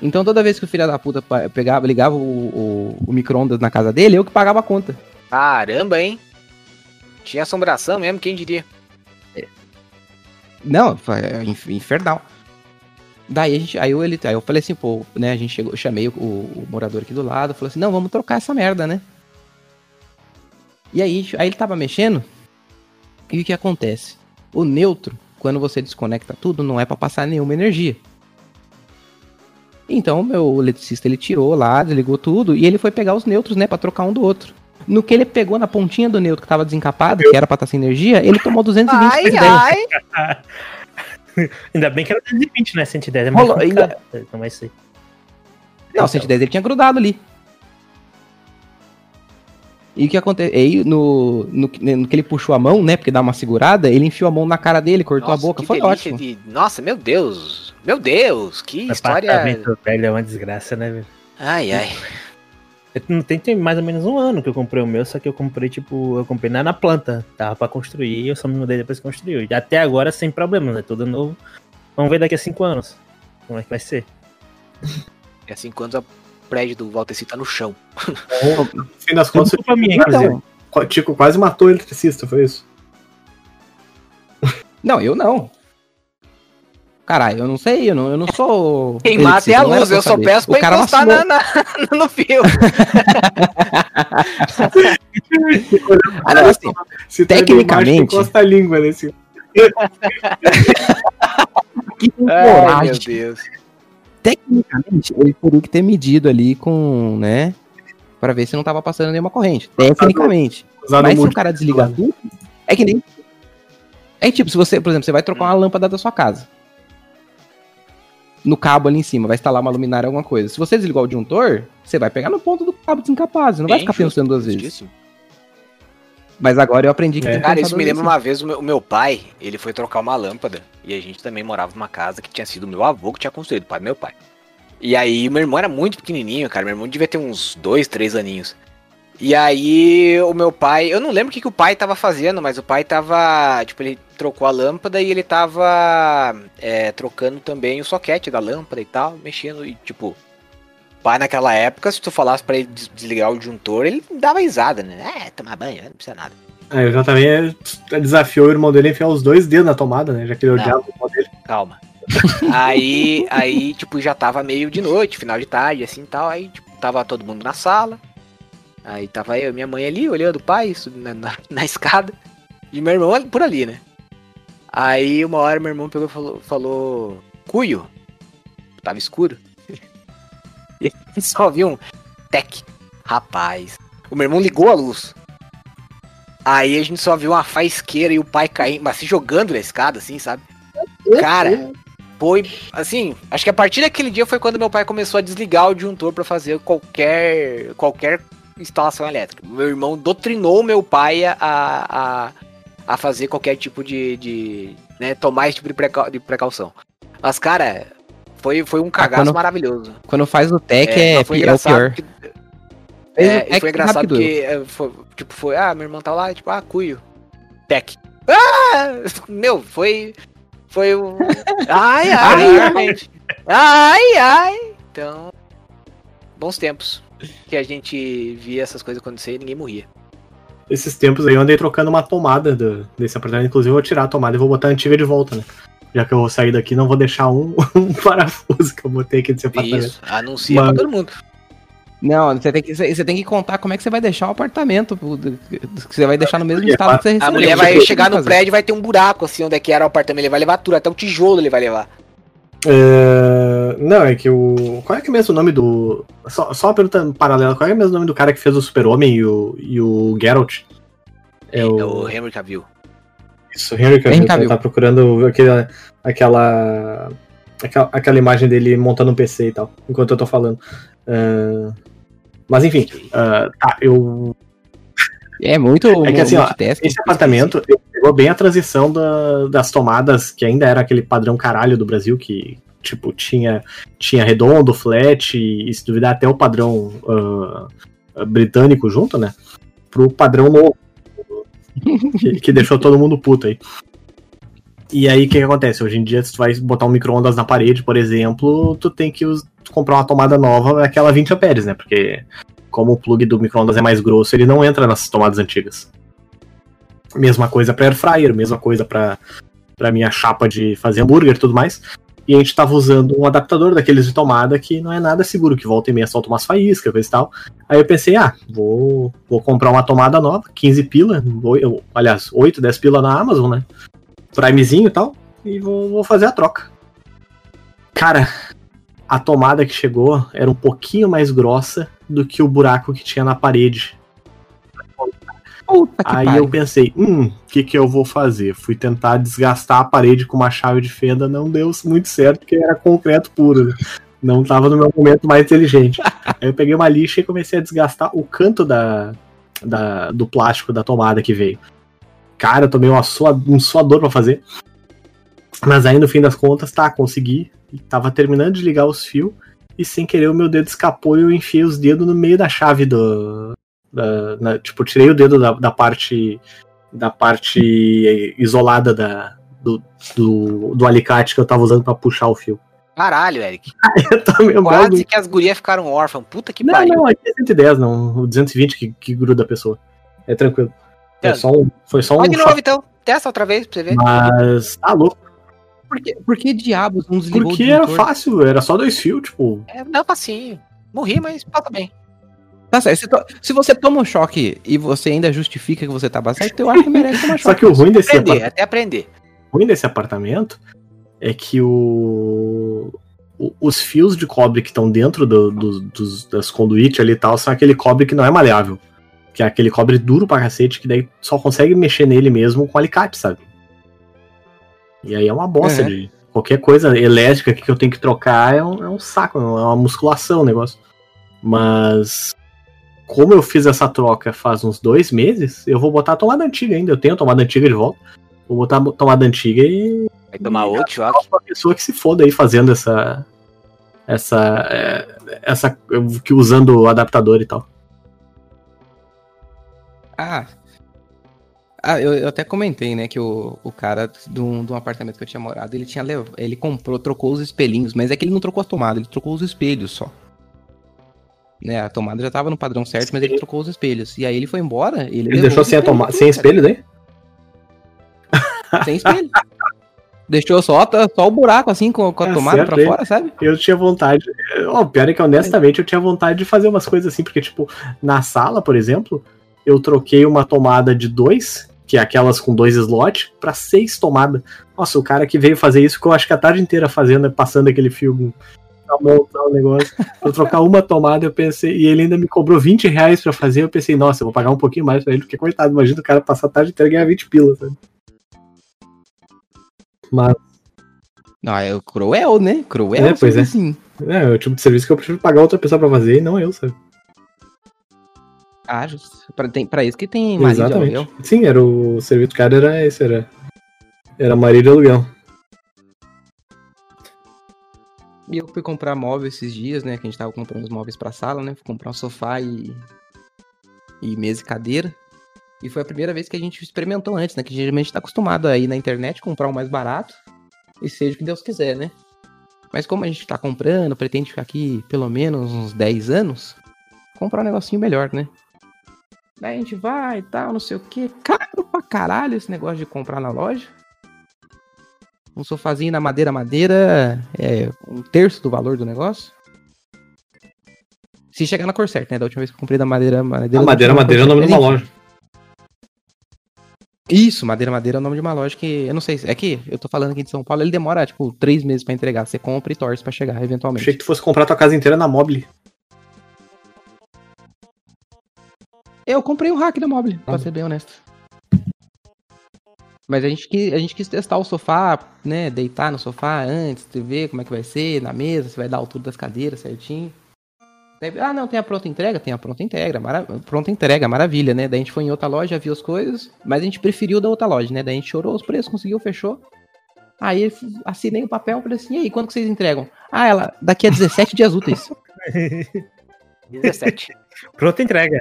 Então, toda vez que o filho da puta pegava, ligava o, o, o micro-ondas na casa dele, eu que pagava a conta. caramba, hein? Tinha assombração mesmo, quem diria? Não, foi é, inf- infernal. Daí a gente, aí eu, ele, aí eu falei assim, pô, né, a gente chegou, eu chamei o, o morador aqui do lado, falou assim, não, vamos trocar essa merda, né? E aí, aí ele tava mexendo, e o que acontece? O neutro, quando você desconecta tudo, não é pra passar nenhuma energia. Então, o meu eletricista, ele tirou lá, desligou tudo, e ele foi pegar os neutros, né, pra trocar um do outro. No que ele pegou na pontinha do neutro que tava desencapado, que era pra estar sem energia, ele tomou 220 Ai, ai! Ainda bem que era 220, né? 110 é mais Rolou, complicado. Então vai ser. Não, 110 ele tinha grudado ali. E o que aconteceu? Aí, no, no, que- no que ele puxou a mão, né? Porque dá uma segurada, ele enfiou a mão na cara dele, cortou Nossa, a boca. que Foi delícia ótimo. de- Nossa, meu Deus! Meu Deus! Que história. Apartamento velho é uma desgraça, né, velho? Ai, ai. Eu Não tem, tem mais ou menos um ano que eu comprei o meu, só que eu comprei, tipo, eu comprei na, na planta. Tava pra construir e eu só me mudei depois que construiu. E até agora sem problemas, né? Tudo novo. Vamos ver daqui a cinco anos. Como é que vai ser? É assim quando o prédio do Walter tá no chão. No fim das contas, culpa minha, inclusive. Então, o Tico quase matou o eletricista, foi isso? não, eu não. Caralho, eu não sei, eu não, eu não sou. Quem mata é a luz, eu só peço pra O cara encostar na, na- no fio. Ah, não, assim, Se Tecnicamente- encosta a língua nesse. que tem Ai, meu coragem. Deus. Tecnicamente, ele teria que ter medido ali com, né? Pra ver se não tava passando nenhuma corrente. Tecnicamente. Usado Mas se o cara desligar tudo, é que nem. É tipo, se você, por exemplo, você vai trocar uma lâmpada da sua casa. No cabo ali em cima, vai instalar uma luminária, alguma coisa. Se você desligar o disjuntor, você vai pegar no ponto do cabo desencapado. Você não vai ficar pensando duas vezes. Justíssimo. Mas agora eu aprendi que É. Cara, isso me lembra uma vez o meu, o meu pai, ele foi trocar uma lâmpada. E a gente também morava numa casa que tinha sido o meu avô que tinha construído, o pai do meu pai. E aí, meu irmão era muito pequenininho, cara. Meu irmão devia ter uns dois, três aninhos. E aí, o meu pai, eu não lembro o que, que o pai tava fazendo, mas o pai tava, tipo, ele trocou a lâmpada e ele tava é, trocando também o soquete da lâmpada e tal, mexendo e, tipo, pai naquela época, se tu falasse pra ele des- desligar o disjuntor, ele dava risada, né? É, tomar banho, não precisa nada. É, eu já também é, desafiou o irmão dele a enfiar os dois dedos na tomada, né? Já que ele odiava o irmão dele. Calma. aí, aí, tipo, já tava meio de noite, final de tarde, assim e tal. Aí, tipo, tava todo mundo na sala. Aí tava eu minha mãe ali, olhando o pai, na, na, na escada. E meu irmão por ali, né? Aí, uma hora, meu irmão pegou e falou, falou Cuio. Tava escuro. e só viu um tec. Rapaz. O meu irmão ligou a luz. Aí a gente só viu uma faisqueira e o pai caindo, mas se jogando na escada, assim, sabe? Cara, foi assim, acho que a partir daquele dia foi quando meu pai começou a desligar o disjuntor pra fazer qualquer qualquer instalação elétrica. Meu irmão doutrinou meu pai a, a, a fazer qualquer tipo de, de né, tomar esse tipo de, precau- de precaução. Mas cara, foi, foi um cagaço quando- maravilhoso. Quando faz o tech é, pi- é o pior. que- é, foi engraçado porque é, foi, tipo, foi, ah, meu irmão tá lá, tipo, ah, cuio. Tech. Ah! Meu, foi. Foi um. Ai, ai, ai. Ai, ai. Então. Bons tempos. Que a gente via essas coisas acontecer e ninguém morria. Esses tempos aí eu andei trocando uma tomada do- desse apartamento. Inclusive, eu vou tirar a tomada e vou botar a antiga de volta, né? Já que eu vou sair daqui, não vou deixar um, um parafuso que eu botei aqui desse apartamento. Isso. Anuncia Mano. pra todo mundo. Não, você tem, que, você tem que contar como é que você vai deixar o apartamento. Que você vai deixar no mesmo estado que você A recebeu. mulher Você vai chegar no prédio e vai ter um buraco assim onde é que era o apartamento. Ele vai levar tudo, até o tijolo ele vai levar. É, Não, é que o. Qual é que é mesmo o nome do. Só, só uma pergunta paralela, qual é mesmo o nome do cara que fez o Super-Homem e o, e o Geralt? É É o. o Henry Cavill. Isso, Henry Cavill. Henry Cavill. Tá procurando aquele, aquela. aquela, aquela imagem dele montando um PC e tal, enquanto eu tô falando. Ah, mas enfim, ah, tá, eu É muito. É que assim, ó, esse apartamento ele pegou bem a transição da- das tomadas, que ainda era aquele padrão caralho do Brasil, que, tipo, tinha, tinha redondo, flat, e, se duvidar até o padrão ah, britânico junto, né? Pro padrão novo. que, que deixou todo mundo puto aí. E aí, o que, que acontece? Hoje em dia, se tu vai botar um micro-ondas na parede, por exemplo, tu tem que comprar uma tomada nova, aquela 20 amperes, né? Porque como o plug do micro-ondas é mais grosso, ele não entra nessas tomadas antigas. Mesma coisa para air fryer, mesma coisa para para minha chapa de fazer hambúrguer e tudo mais. E a gente tava usando um adaptador daqueles de tomada que não é nada seguro, que volta e meia solta umas faíscas, coisa e tal. Aí eu pensei, ah, vou, vou comprar uma tomada nova, 15 pila, eu- aliás, 8, 10 pila na Amazon, né? Primezinho e tal, e vou, vou fazer a troca. Cara, a tomada que chegou era um pouquinho mais grossa do que o buraco que tinha na parede. Puta que Aí pariu. eu pensei, hum, o que, que eu vou fazer? Fui tentar desgastar a parede com uma chave de fenda, não deu muito certo, porque era concreto puro. né? Não tava no meu momento mais inteligente. Aí eu peguei uma lixa e comecei a desgastar o canto da, da- do plástico da tomada que veio. Cara, eu tomei uma sua, um suador pra fazer. Mas aí no fim das contas, tá, consegui. Tava terminando de ligar os fios. E sem querer o meu dedo escapou e eu enfiei os dedos no meio da chave do, da- na- tipo, tirei o dedo da, da parte da parte isolada da, do, do, do alicate que eu tava usando pra puxar o fio. Caralho, Eric. Eu Quase que as gurias ficaram órfãs. Puta que Não, pariu. não, aqui é 110, não. O 220 que, que gruda a pessoa. É tranquilo. É só um, foi só um. Vai de choque, novo então. Testa outra vez pra você ver. Mas tá louco. Por que, por que diabos não desligou Porque o era fácil, era só dois fios, tipo. É, não, facinho. Morri, mas passa bem. Tá certo. Se, to- se você toma um choque e você ainda justifica que você tava certo, eu acho que merece tomar choque. Só que o ruim desse, Aprender, apart- até aprender. ruim desse apartamento é que o, o- os fios de cobre que estão dentro do- do- dos, das conduítes ali e tal são aquele cobre que não é maleável. Que é aquele cobre duro pra cacete, que daí só consegue mexer nele mesmo com alicate, sabe? E aí é uma bosta É. de. Qualquer coisa elétrica que eu tenho que trocar é um, é um saco, é uma musculação o negócio. Mas. Como eu fiz essa troca faz uns dois meses, eu vou botar a tomada antiga ainda. Eu tenho a tomada antiga de volta. Vou botar a tomada antiga e Vai tomar outro choque. uma pessoa que se foda aí fazendo essa. Essa. é, essa. que usando o adaptador e tal. Ah. Ah, eu, eu até comentei, né, que o, o cara de um, de um apartamento que eu tinha morado, ele tinha lev... ele comprou, trocou os espelhinhos, mas é que ele não trocou a tomada, ele trocou os espelhos só. Né, a tomada já tava no padrão certo, mas ele trocou os espelhos. E aí ele foi embora, ele, Ele deixou sem, a espelhos toma... tudo, sem cara. espelho daí? Sem espelho. Deixou só, só o buraco assim com, com a Tá tomada certo pra aí. fora, sabe? Eu tinha vontade. Ó, o pior é que honestamente eu tinha vontade de fazer umas coisas assim, porque, tipo, na sala, por exemplo, eu troquei uma tomada de dois, que é aquelas com dois slots, pra seis tomadas. Nossa, o cara que veio fazer isso ficou acho que a tarde inteira fazendo, passando aquele filme pra montar o negócio. Pra trocar uma tomada, eu pensei, e ele ainda me cobrou 20 reais pra fazer, eu pensei, nossa, eu vou pagar um pouquinho mais pra ele, porque coitado, imagina o cara passar a tarde inteira e ganhar 20 pilas, sabe? Mas Não, é cruel, né? Cruel, É, pois é. sim. é, é o tipo de serviço que eu prefiro pagar outra pessoa pra fazer e não eu, sabe? Ah, justo. Pra, tem, pra isso que tem marido de Exatamente. aluguel. Sim, era o serviço do cara era esse, era. Era marido de aluguel. E eu fui comprar móvel esses dias, né? Que a gente tava comprando os móveis pra sala, né? Fui comprar um sofá e. e mesa e cadeira. E foi a primeira vez que a gente experimentou antes, né? Que geralmente tá acostumado a ir na internet comprar o mais barato. E seja o que Deus quiser, né? Mas como a gente tá comprando, pretende ficar aqui pelo menos uns 10 anos, comprar um negocinho melhor, né? Daí a gente vai e tal, não sei o que. Caro pra caralho esse negócio de comprar na loja. Um sofazinho na madeira madeira é um terço do valor do negócio. Se chegar na cor certa, né? Da última vez que eu comprei da madeira madeira. A madeira, madeira é o nome de uma loja. Isso, madeira madeira é o nome de uma loja que eu não sei. se- É que eu tô falando aqui de São Paulo, ele demora tipo três meses pra entregar. Você compra e torce pra chegar eventualmente. Achei que tu fosse comprar tua casa inteira na Mobile. Eu comprei o hack da Mobile, pra Ah. ser bem honesto. Mas a gente, quis, a gente quis testar o sofá, né? Deitar no sofá antes, de ver como é que vai ser, na mesa, se vai dar a altura das cadeiras certinho. Daí, ah, não, tem a pronta entrega? Tem a pronta entrega, mara... pronta entrega, maravilha, né? Daí a gente foi em outra loja, viu as coisas, mas a gente preferiu da outra loja, né? Daí a gente chorou os preços, conseguiu, fechou. Aí assinei o papel, falei assim, e aí, quando que vocês entregam? Ah, ela, daqui a 17 dias úteis. 17. Pronta entrega.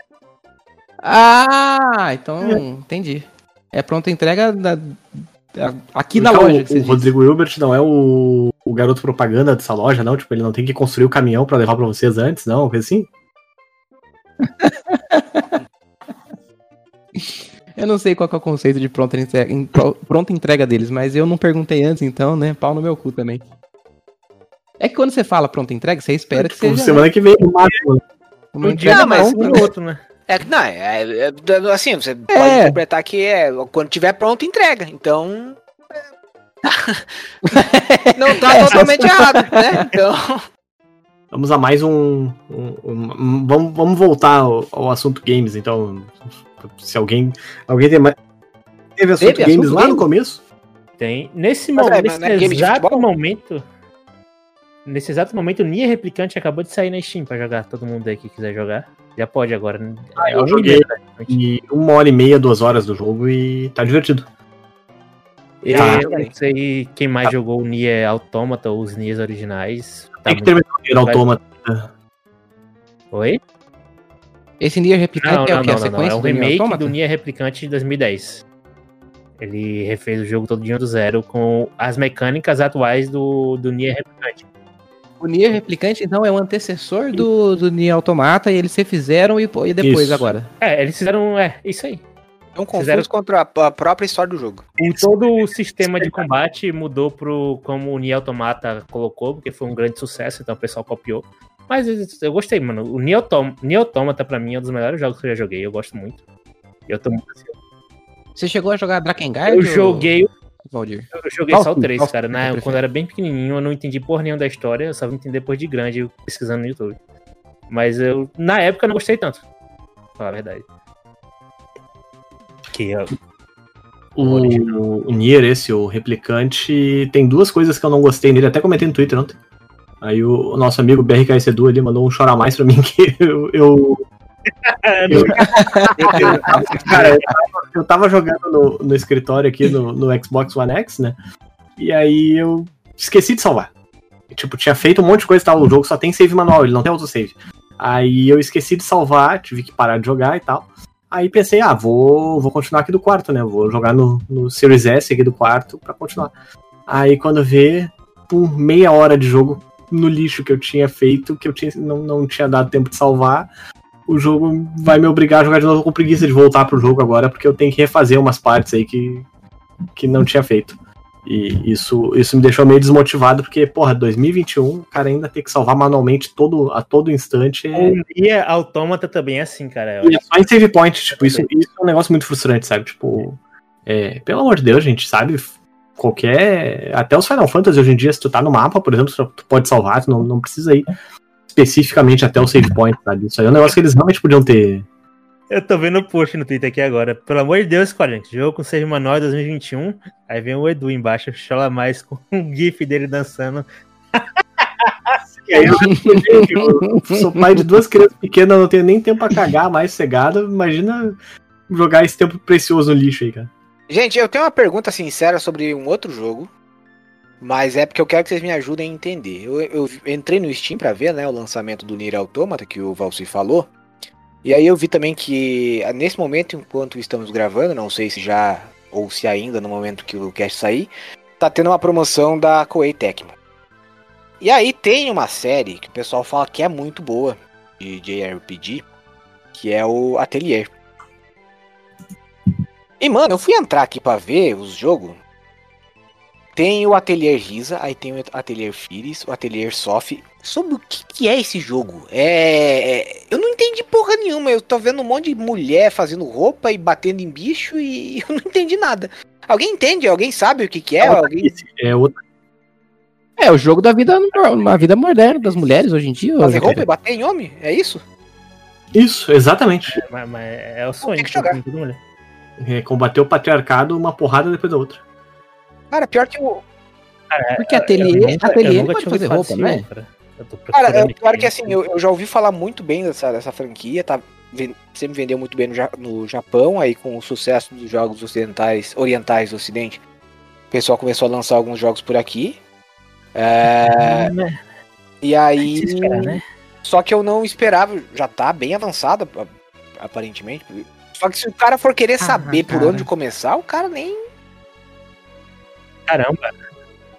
Ah, então, entendi. É pronta entrega da, da- aqui na Então, loja. O, que o você disse. Rodrigo Hilbert não é o, o garoto propaganda dessa loja, não? Tipo, ele não tem que construir o caminhão pra levar pra vocês antes, não? Coisa assim? Eu não sei qual que é o conceito de pronta entrega, em- pro- pronta entrega deles, mas eu não perguntei antes, então, né? Pau no meu cu também. É que quando você fala pronta entrega, você espera que Tipo, seja semana que vem, no máximo. uma Um entrega dia Não, mas- mais um outro, né? É, que- não, é, é- é- assim, você pode É. interpretar que é quando tiver pronto, entrega. Então. Não tá É, só totalmente errado, né? Então. Vamos a mais um. um- um- vamos, vamos voltar ao, ao assunto games, então. Se alguém. Alguém tem mais. Teve assunto Teve games assunto lá no games? começo? Tem. Nesse, Mas mo é, mas nesse é game exato momento. Nesse exato momento, o Nier Replicante acabou de sair na Steam pra jogar. Todo mundo aí que quiser jogar. Já pode agora. né? Ah, eu joguei. meio, né? E uma hora e meia, duas horas do jogo e tá divertido. Eu Tá. não sei quem mais jogou o Nier Automata ou os Niers originais. Tá Tem que terminar o Nier Automata. Oi? Esse Nier Replicante Não, é não, o que? A não, não, não. sequência É um do Nier remake Automata? do Nier Replicante de 2010. Ele refez o jogo todo dia do zero com as mecânicas atuais do, do Nier Replicante. O Nier Replicante, então, é o antecessor do, do Nier Automata e eles refizeram e, e depois Isso. agora. É, eles fizeram. É, isso aí. É um Fizeram- confuso contra a, a própria história do jogo. O, todo o sistema de combate mudou pro como o Nier Automata colocou, porque foi um grande sucesso, então o pessoal copiou. Mas eu- gostei, mano. O Nier, Autom Nier Automata, pra mim, é um dos melhores jogos que eu já joguei. Eu gosto muito. Eu, tô muito ansioso. Você chegou a jogar Drakengard? eu joguei, Valdir. eu joguei só o Qual 3, qual cara. Na, quando eu era bem pequenininho, eu não entendi porra nenhuma da história. Eu só vim entender depois de grande, pesquisando no YouTube. Mas eu, na época, não gostei tanto. Pra falar a verdade. Que eu, O, o Nier, esse, o replicante, tem duas coisas que eu não gostei nele, até comentei no Twitter ontem. Aí o, o nosso amigo BRK Edu ali mandou um chorar mais pra mim que eu. eu, eu- eu- cara, eu tava, eu tava jogando no, no escritório aqui no, no Xbox One X, né? E aí eu esqueci de salvar. Tipo, tinha feito um monte de coisa e tal. O jogo só tem save manual, ele não tem autosave. Aí eu esqueci de salvar, tive que parar de jogar e tal. Aí pensei, ah, vou, vou continuar aqui do quarto, né? Vou jogar no, no Series S aqui do quarto pra continuar. Aí quando vê, por meia hora de jogo no lixo que eu tinha feito, que eu tinha, não, não tinha dado tempo de salvar, o jogo vai me obrigar a jogar de novo com preguiça de voltar pro jogo agora, porque eu tenho que refazer umas partes aí que, que não tinha feito. E isso, isso me deixou meio desmotivado, porque, porra, 2021, o cara ainda tem que salvar manualmente todo, a todo instante. É, O Nier Automata também é assim, cara. e é só em save point, tipo, isso, isso é um negócio muito frustrante, sabe? Tipo, é, pelo amor de Deus, gente, sabe? Qualquer. Até os Final Fantasy hoje em dia, se tu tá no mapa, por exemplo, tu pode salvar, tu não, não precisa ir especificamente até o save point, sabe? Isso aí é um negócio que eles realmente podiam ter. Eu tô vendo o post no Twitter aqui agora. Pelo amor de Deus, Squadron, jogo com save manual 2021. Aí vem o Edu embaixo, chola mais com um gif dele dançando. E aí eu, eu sou pai de duas crianças pequenas, não tenho nem tempo pra cagar mais cegado. Imagina jogar esse tempo precioso no lixo aí, cara. Gente, eu tenho uma pergunta sincera sobre um outro jogo. Mas é porque eu quero que vocês me ajudem a entender. Eu, eu entrei no Steam pra ver, né, o lançamento do Nier Automata, que o Valci falou. E aí eu vi também que ah, nesse momento, enquanto estamos gravando, não sei se já ou se ainda no momento que o cast sair, tá tendo uma promoção da Koei Tecmo. E aí tem uma série que o pessoal fala que é muito boa de JRPG, que é o Atelier. E mano, eu fui entrar aqui pra ver os jogos. Tem o Atelier Risa, aí tem o Atelier Firis, o Atelier Sof. Sobre o que, que é esse jogo? É, é- Eu não entendi porra nenhuma. Eu tô vendo um monte de mulher fazendo roupa e batendo em bicho e eu não entendi nada. Alguém entende? Alguém sabe o que, que é? Alguém É outra. É, o jogo da vida, uma vida moderna das mulheres hoje em dia. fazer roupa e bater em homem? É isso? Isso, exatamente. Mas, mas é o sonho tem que jogar. mulher. É, combater o patriarcado uma porrada depois da outra. Cara, pior que o. Porque Eu ateliê, nunca- ateliê eu nunca pode fazer roupa, é? jogo, cara. Cara, é pior aqui. que assim, eu, eu já ouvi falar muito bem dessa, dessa franquia, tá? Sempre vendeu muito bem no, no Japão, aí com o sucesso dos jogos ocidentais, orientais do ocidente, o pessoal começou a lançar alguns jogos por aqui. É, Né? e aí. Se esperar, né? Só que eu não esperava, já tá bem avançado, a- aparentemente. Só que se o cara for querer Ah, saber por cara. onde começar, o cara nem. Caramba,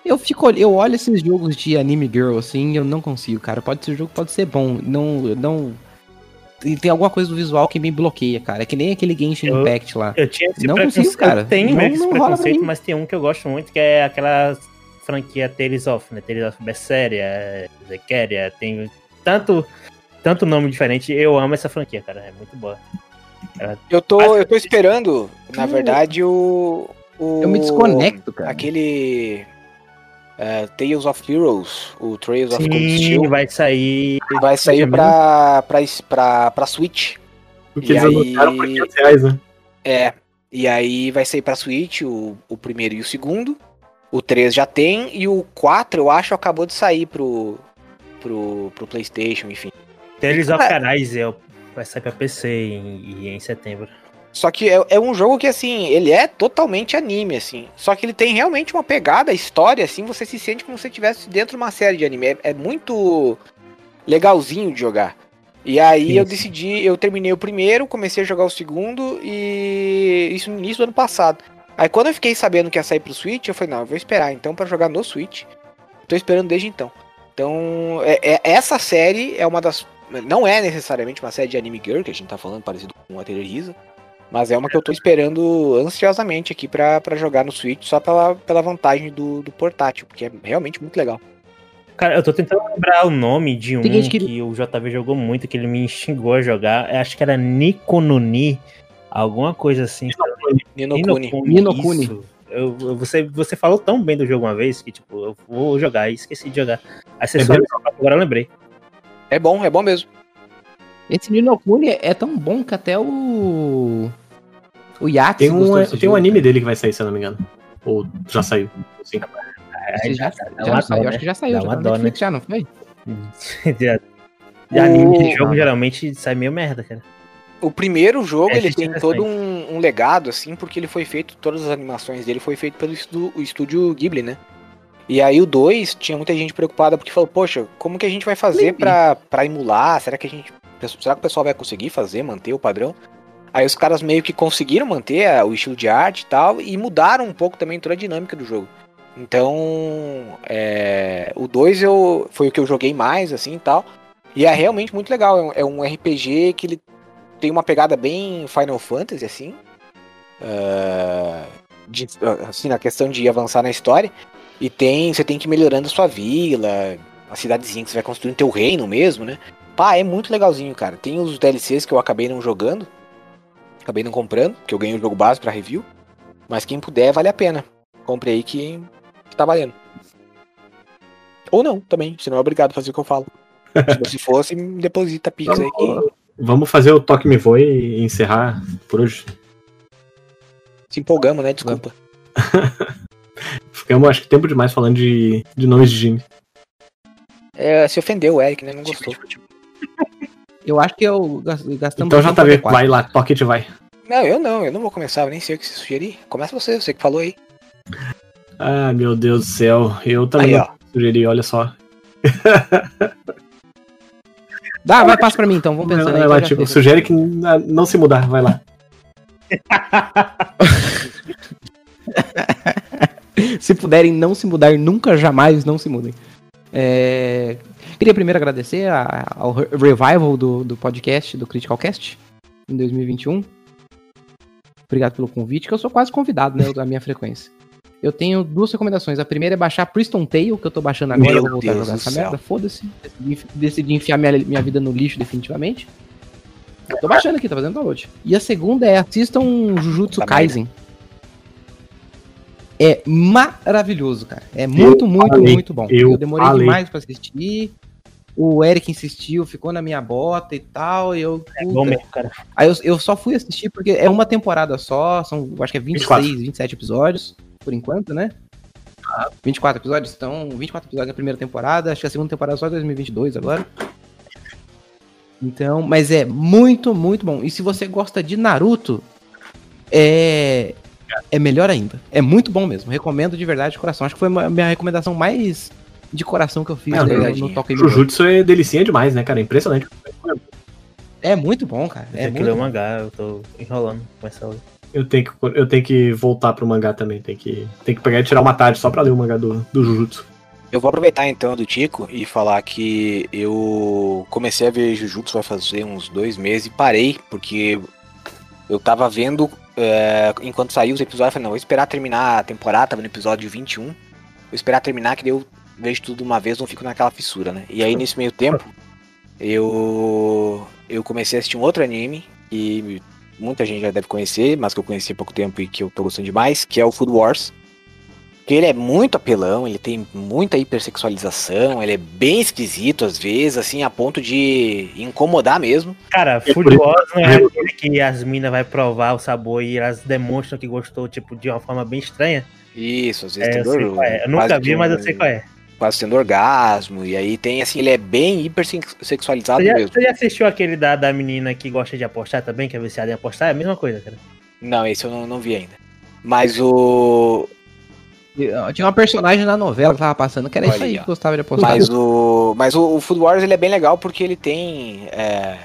Eu fico, eu olho esses jogos de anime girl assim, e eu não consigo, cara. Pode ser jogo, pode ser bom, não, eu não e tem alguma coisa do visual que me bloqueia, cara. É que nem aquele Genshin Eu- Impact lá. eu tinha esse Não consigo, cara. Eu tenho Não- esse não preconceito, mas tem um que eu gosto muito, que é aquela franquia Tales of, né? Tales of Berseria, Zekeria, tem tanto, tanto nome diferente. Eu amo essa franquia, cara. É muito boa. Eu tô, eu tô esperando, na Hum. verdade, o. o Eu me desconecto, cara. Aquele. é, Tales of Heroes, o Trails of Cold Steel, vai sair. vai sair pra, pra, pra, pra Switch. Porque E eles aí- anunciaram por 500 reais, né? É. E aí vai sair pra Switch o, o primeiro e o segundo. O 3 já tem. E o 4, eu acho, acabou de sair pro, pro, pro PlayStation, enfim. Tales of Cara, Arise é o- vai sair pra PC em, em setembro. Só que é, é um jogo que, assim, ele é totalmente anime, assim. Só que ele tem realmente uma pegada, história, assim, você se sente como se você estivesse dentro de uma série de anime. É, é muito legalzinho de jogar. E aí Sim, eu decidi, eu terminei o primeiro, comecei a jogar o segundo, e isso no início do ano passado. Aí quando eu fiquei sabendo que ia sair pro Switch, eu falei, não, eu vou esperar então pra jogar no Switch. Tô esperando desde então. Então, é- é- essa série é uma das. Não é necessariamente uma série de anime girl, que a gente tá falando, parecido com a Terroriza. Mas é uma que eu tô esperando ansiosamente aqui pra, pra jogar no Switch, só pela, pela vantagem do, do portátil, porque é realmente muito legal. Cara, eu tô tentando lembrar o nome de um que... que- o JV jogou muito, que ele me xingou a jogar. Eu acho que era Nikononi, alguma coisa assim. Ninokuni. Ninokuni. Eu, eu- você, você falou tão bem do jogo uma vez que, tipo, eu vou jogar e esqueci de jogar. Aí você É só agora eu lembrei. É bom, é bom mesmo. Esse Ninokuni é tão bom que até o. O Yates Tem um, tem um anime cara. dele que vai sair, se eu não me engano. Ou já saiu. Sim. Esse já, já uma saiu, dó, acho né? que já saiu, Dá já tá dó, né? Netflix já, não foi? de, de anime de O- jogo geralmente sai meio merda, cara. O primeiro jogo, É, ele tem todo um, um legado, assim, porque ele foi feito, todas as animações dele foi feito pelo estu- o estúdio Ghibli, né? E aí o 2, tinha muita gente preocupada porque falou, poxa, como que a gente vai fazer pra emular? Será que a gente. Será que o pessoal vai conseguir fazer, manter o padrão? Aí os caras meio que conseguiram manter a- o estilo de arte e tal, e mudaram um pouco também toda a dinâmica do jogo. Então, é, o 2 eu, foi o que eu joguei mais, assim e tal. E é realmente muito legal. é um- É um RPG que ele tem uma pegada bem Final Fantasy, assim. Ah, de- assim, na questão de avançar na história. E tem. Você tem que ir melhorando a sua vila, a cidadezinha que você vai construindo teu reino mesmo, né? Pá, é muito legalzinho, cara. Tem os DLCs que eu acabei não jogando. Acabei não comprando, que eu ganhei o jogo base pra review. Mas quem puder, vale a pena. Compre aí que, que tá valendo. Ou não, também. Se não é obrigado a fazer o que eu falo. Se você fosse, me deposita Pix aí que Vamos fazer o Toque Me Voe e encerrar por hoje. se empolgamos, né? Desculpa. Ficamos, acho que, tempo demais falando de, de nomes de time. É, se ofendeu o Eric, né? Não gostou. Eu acho que eu gas- gastamos. Então já tá vendo. Vai lá, Toque te vai. Não, eu não, eu não vou começar, eu nem sei o que você sugerir. Começa você, você que falou aí. Ah, meu Deus do céu. Eu também Aí, sugeri, olha só. Dá, vai, passa pra mim então, vamos pensando aí. Vai que lá, tipo, sugere que n- não se mudar, vai lá. se puderem não se mudar, nunca jamais não se mudem. É, Queria primeiro agradecer a- ao re- revival do, do podcast, do Critical Cast, em 2021. Obrigado pelo convite, que eu sou quase convidado, né, da minha frequência. Eu tenho duas recomendações. A primeira é baixar Priston Tale, que eu tô baixando agora, Meu eu vou voltar Deus a jogar essa céu. merda, foda-se. Decidi, decidi enfiar minha, minha vida no lixo definitivamente. Eu tô baixando aqui, tá fazendo download. E a segunda é assistam Jujutsu Tá Kaisen. É maravilhoso, cara. É muito, muito, falei, muito bom. eu Eu, demorei falei. demais pra assistir. o Eric insistiu, ficou na minha bota e tal, e eu... É puta. bom mesmo, cara. Aí eu, eu só fui assistir porque é uma temporada só, são, acho que é 26, 24. 27 episódios, por enquanto, né? 24 episódios, então 24 episódios na primeira temporada, acho que a segunda temporada é só 2022 agora. Então, mas é muito, muito bom. E se você gosta de Naruto, é é melhor ainda. É muito bom mesmo. Recomendo de verdade de coração. Acho que foi a minha recomendação mais de coração que eu fiz É, no, verdade. no Toque Mignon. Jujutsu é delicinha demais, né, cara? É impressionante. É muito bom, cara. Eu É tenho que muito ler o mangá, eu tô enrolando com essa hora. Eu tenho que, eu tenho que voltar pro mangá também. Tem que, tem que pegar e tirar uma tarde só pra ler o mangá do, do Jujutsu. Eu vou aproveitar então do Tico e falar que eu comecei a ver Jujutsu vai fazer uns dois meses e parei, porque eu tava vendo é, enquanto saiu os episódios, eu falei, não, vou esperar terminar a temporada, tava no episódio 21, vou esperar terminar que daí eu vejo tudo de uma vez, não fico naquela fissura, né? E aí nesse meio tempo, eu, eu comecei a assistir um outro anime, e muita gente já deve conhecer, mas que eu conheci há pouco tempo e que eu tô gostando demais, que é o Food Wars. Que ele é muito apelão, ele tem muita hipersexualização, ele é bem esquisito às vezes, assim, a ponto de incomodar mesmo. Cara, Food Wars não é é- aquele que as minas vai provar o sabor e elas demonstram que gostou, tipo, de uma forma bem estranha? Isso, às vezes É, eu tendo sei or- qual é. Eu nunca vi, mas eu sei qual é. Quase tendo orgasmo, e aí tem assim, ele é bem hipersexualizado Você já, mesmo. você já assistiu aquele da, da menina que gosta de apostar também, que é viciada em apostar? É a mesma coisa, cara. Não, esse eu não, não vi ainda. Mas o. Tinha uma personagem na novela que tava passando, que era isso Olha aí aí, ó. que gostava de apostar. Mas o. Mas o, o Food Wars ele é bem legal porque ele tem. é,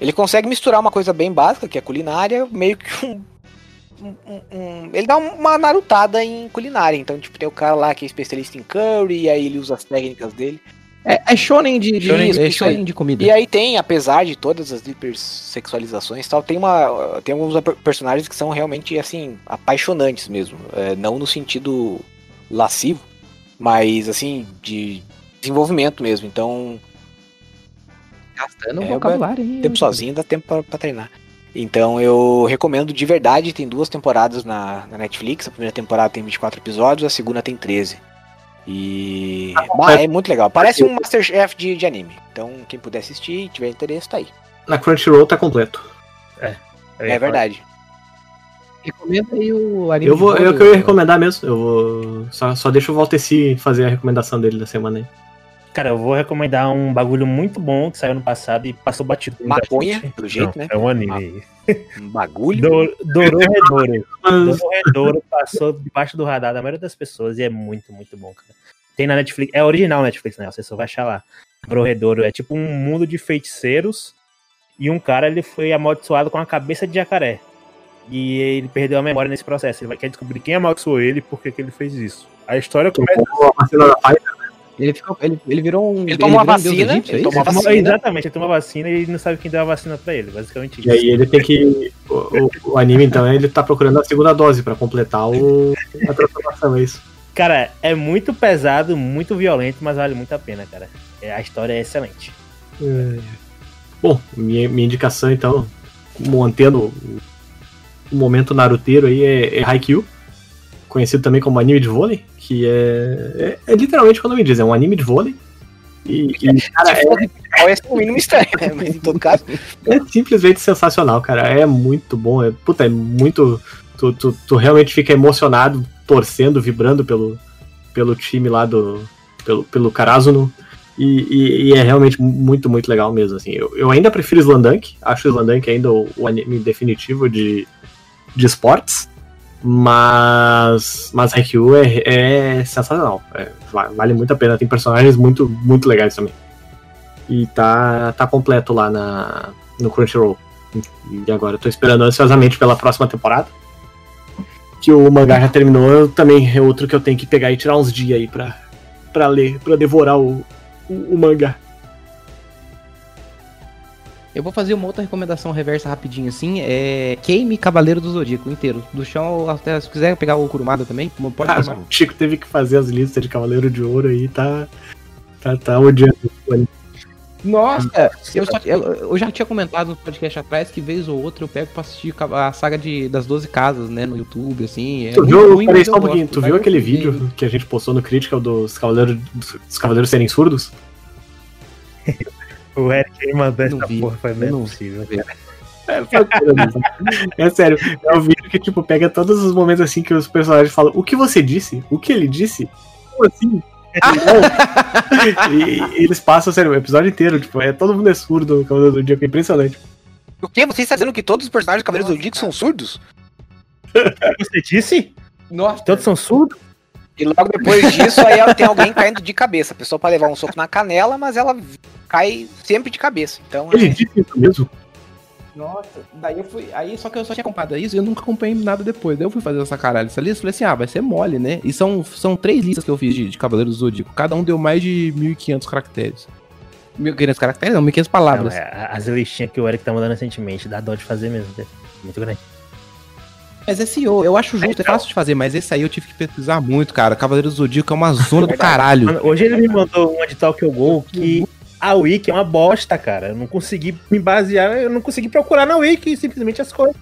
ele consegue misturar uma coisa bem básica, que é culinária, meio que um. um- um- um- ele dá uma narutada em culinária. Então, tipo, tem o cara lá que é especialista em curry, e aí ele usa as técnicas dele. É, é shonen de, de, Shonen, é isso aí. shonen de comida. E aí tem, apesar de todas as hipersexualizações e tal, tem uma. Tem alguns per- personagens que são realmente assim, apaixonantes mesmo. É, não no sentido lascivo, mas assim, de desenvolvimento mesmo. Então, Gastando É, vocabulário aí. tempo sozinho dá tempo pra, pra treinar. Então eu recomendo de verdade, tem duas temporadas na, na Netflix. A primeira temporada tem 24 episódios, a segunda tem 13. E. Bah, é muito legal. Parece um Masterchef de, de anime. Então, quem puder assistir e tiver interesse, tá aí. Na Crunchyroll tá completo. Eu É falar. verdade. Recomenda aí o anime. Eu vou, é vôlei, que eu ia recomendar mesmo. Eu vou. Só, só deixa o Valteci fazer a recomendação dele da semana aí. Cara, eu vou recomendar um bagulho muito bom que saiu no passado e passou batido. Maconha, pelo jeito, Não, né? É um anime. Um bagulho. Do, Dororedoro. Dororedoro passou debaixo do radar da maioria das pessoas e é muito, muito bom, cara. Tem na Netflix, é original Netflix, né? Você só vai achar lá. Dororedoro é tipo um mundo de feiticeiros e um cara ele foi amaldiçoado com a cabeça de jacaré. E ele perdeu a memória nesse processo. Ele vai querer descobrir quem amaldiçoou ele e por que que ele fez isso. A história começa tomou a vacina da. Ele, ficou, ele, ele virou um. Ele tomou a virou um deus vacina, egípcio, é ele tomou tomou- vacina. Exatamente, ele tomou a vacina e ele não sabe quem deu a vacina pra ele, basicamente isso. E aí ele tem que. O, o- anime, então, ele tá procurando a segunda dose pra completar o, a transformação, é isso. Cara, é muito pesado, muito violento, mas vale muito a pena, cara. É, a história é excelente. Bom, minha, minha indicação, então, mantendo o, o momento naruteiro aí, é, é Haikyuu, conhecido também como anime de vôlei, que é, é, é literalmente o que o nome diz, é um anime de vôlei. E, e, cara, futebol, ia ser um mínimo estranho, né? Mas em todo caso. é, é simplesmente sensacional, cara. É muito bom, é, puta, é muito. Tu, tu, tu realmente fica emocionado, torcendo, vibrando pelo, pelo time lá do. pelo, pelo Karazuno. E, e- e é realmente muito, muito legal mesmo. Assim. Eu, eu ainda prefiro Slandunk, acho Slandunk ainda o, o anime definitivo de, de esportes. Mas. Mas Haikyuu é, é sensacional. É, va- vale muito a pena. Tem personagens muito, muito legais também. E tá, tá completo lá na, no Crunchyroll. E agora eu tô esperando ansiosamente pela próxima temporada. Que o mangá já terminou, também é outro que eu tenho que pegar e tirar uns dias aí pra, pra ler, pra devorar o, o, o mangá. Eu vou fazer uma outra recomendação reversa rapidinho assim. É. Queime Cavaleiro do Zodíaco inteiro. Do chão até. Se quiser pegar o Kurumada também, pode Ah, o Chico teve que fazer as listas de Cavaleiro de Ouro aí, tá. Tá, tá odiando. Nossa, eu, só- eu- eu já tinha comentado no podcast atrás que vez ou outra eu pego pra assistir a saga de, das 12 casas, né, no YouTube, assim. É Tu viu, ruim, peraí só um pouquinho, tu tá? viu aquele vídeo que a gente postou no Critical dos Cavaleiros, dos Cavaleiros serem surdos? O Eric me mandou Não essa vi, porra, foi eu não é possível. É, é sério, é um vídeo que, tipo, pega todos os momentos assim que os personagens falam o que você disse? O que ele disse? Como assim? E, e eles passam, sério, o episódio inteiro, tipo, é todo mundo é surdo no Cavaleiro do Zodíaco, é impressionante. O quê? Você está dizendo que todos os personagens do Cavaleiros do Zodíaco são surdos? Você disse? Nossa, Todos são surdos? E logo depois disso, aí ela tem alguém caindo de cabeça. A pessoa pode levar um soco na canela, mas ela cai sempre de cabeça. Então, Ele é... disse isso mesmo? nossa. Daí eu fui. Aí só que eu só tinha comprado isso e eu nunca acompanhei nada depois. Daí eu fui fazer essa caralho essa lista. Falei assim, ah, vai ser mole, né? E são, são três listas que eu fiz de, de Cavaleiros do Zodíaco. Cada um deu mais de 1.500 caracteres. 1.500 caracteres? Não, 1.500 Não, palavras. é, as listinhas que o Eric tá mandando recentemente, dá dó de fazer mesmo. é Muito grande. Mas esse eu, eu acho justo, é fácil de fazer, mas esse aí eu tive que pesquisar muito, cara. Cavaleiros do Zodíaco é uma zona do caralho. Hoje ele me mandou uma de Tokyo Gol que a Wiki é uma bosta, cara. Eu não consegui me basear, eu não consegui procurar na Wiki simplesmente as coisas.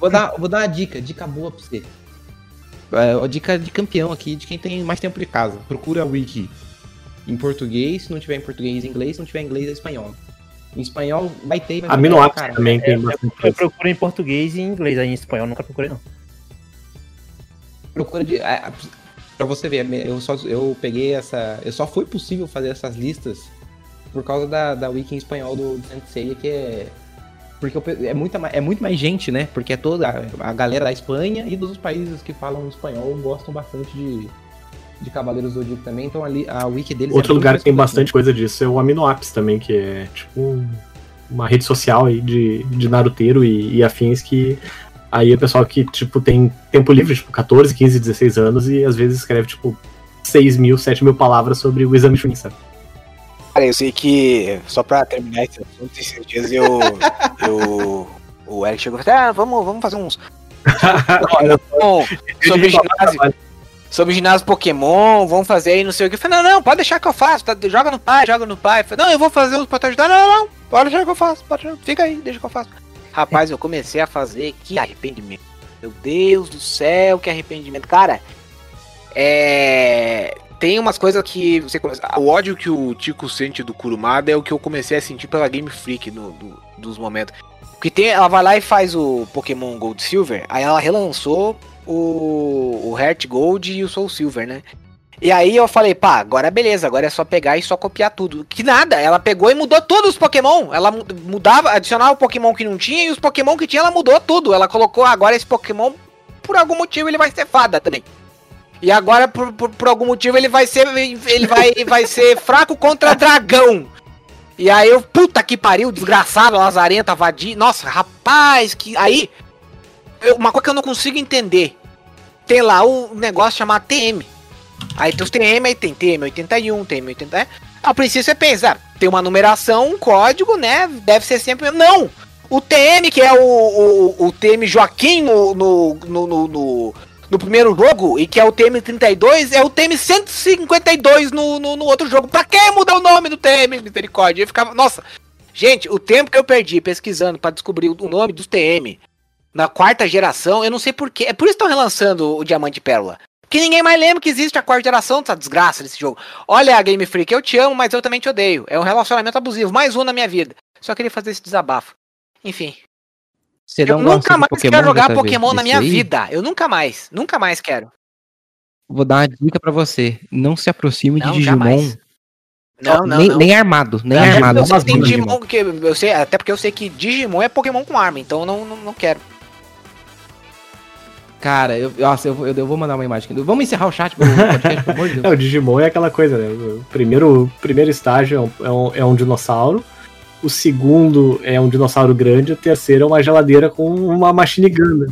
Vou dar, vou dar uma dica, dica boa pra você. É, dica de campeão aqui, de quem tem mais tempo de casa. Procura a wiki em português, se não tiver em português, em inglês, se não tiver em inglês, é espanhol. Em espanhol vai ter, mas A vai ter, Minoaps cara. também tem Eu, bastante eu procuro em português e em inglês, aí em espanhol nunca procurei não. Procura de. É, pra você ver, eu só eu peguei essa. Eu só foi possível fazer essas listas por causa da, da wiki em espanhol do Sensei, que é. Porque é, muita, é muito mais gente, né? Porque é toda a, galera da Espanha e dos países que falam espanhol gostam bastante de, de Cavaleiros do Zodíaco também. Então ali a wiki deles Outro é lugar que tem bastante coisa disso é o Aminoapps também, que é tipo um- uma rede social aí de, de naruteiro e, e afins que aí é pessoal que tipo tem tempo livre, tipo 14, 15, 16 anos e às vezes escreve tipo 6 mil, 7 mil palavras sobre o exame Chunin, sabe? Cara, eu sei que, só pra terminar esse assunto, esses dias eu. eu o Eric chegou e falou: Ah, vamos, vamos fazer uns. Bom, sobre ginásio. Sobre ginásio Pokémon, vamos fazer aí, não sei o que. Eu falei, não, não, pode deixar que eu faço. tá? joga no pai, joga no pai. Eu falei, não, eu vou fazer uns pra te ajudar. Não, não, não, pode deixar que eu faço. Pode, fica aí, deixa que eu faço. Rapaz, eu comecei a fazer, que arrependimento. Meu Deus do céu, que arrependimento. Cara, é. Tem umas coisas que você começa. O ódio que o Tico sente do Kurumada é o que eu comecei a sentir pela Game Freak no, do- dos momentos. Porque tem, ela vai lá e faz o Pokémon Gold Silver, aí ela relançou o, o Heart Gold e o Soul Silver, né? E aí eu falei, pá, agora beleza, agora é só pegar e só copiar tudo. Que nada, ela pegou e mudou todos os Pokémon. Ela mu- mudava, adicionava o Pokémon que não tinha e os Pokémon que tinha ela mudou tudo. Ela colocou agora esse Pokémon, por algum motivo ele vai ser fada também. E agora, por, por, por algum motivo, ele vai ser. Ele vai, vai ser fraco contra dragão. E aí eu, puta que pariu, desgraçado, lazarenta, vadia. Nossa, rapaz, que. Aí. eu- uma coisa que eu não consigo entender. Tem lá o negócio chamado TM. Aí tem os TM, aí tem TM81, TM80. É. A princípio você pensa, ah, tem uma numeração, um código, né? Deve ser sempre. Não! O TM, que é o, o, o TM Joaquim no, no, no, no, no- no primeiro jogo, e que é o TM32, é o TM152 no, no, no outro jogo. Pra que mudar o nome do TM, misericórdia? Eu ficava. Nossa! Gente, o tempo que eu perdi pesquisando pra descobrir o nome dos TM na quarta geração, eu não sei porquê. É por isso que estão relançando o Diamante e Pérola. Que ninguém mais lembra que existe a quarta geração dessa desgraça desse jogo. Olha, a Game Freak, eu te amo, mas eu também te odeio. É um relacionamento abusivo, mais um na minha vida. Só queria fazer esse desabafo. Enfim, Você eu nunca mais Pokémon, quero jogar? Pokémon na minha aí? vida. Eu nunca mais, nunca mais quero. Vou dar uma dica pra você. Não se aproxime Não, de Digimon. jamais. Não, não, nem, não. nem armado, nem armado. eu sei Digimon. Digimon, que eu sei, até porque eu sei que Digimon é Pokémon com arma, então eu não, não, não quero. Cara, eu, nossa, eu, vou- eu, eu vou mandar uma imagem aqui. Vamos encerrar o chat, pelo podcast, pelo amor de É, Deus. o Digimon é aquela coisa, né? O primeiro, primeiro estágio é um, é, um, é um dinossauro, o segundo é um dinossauro grande, o terceiro é uma geladeira com uma machine gun. né?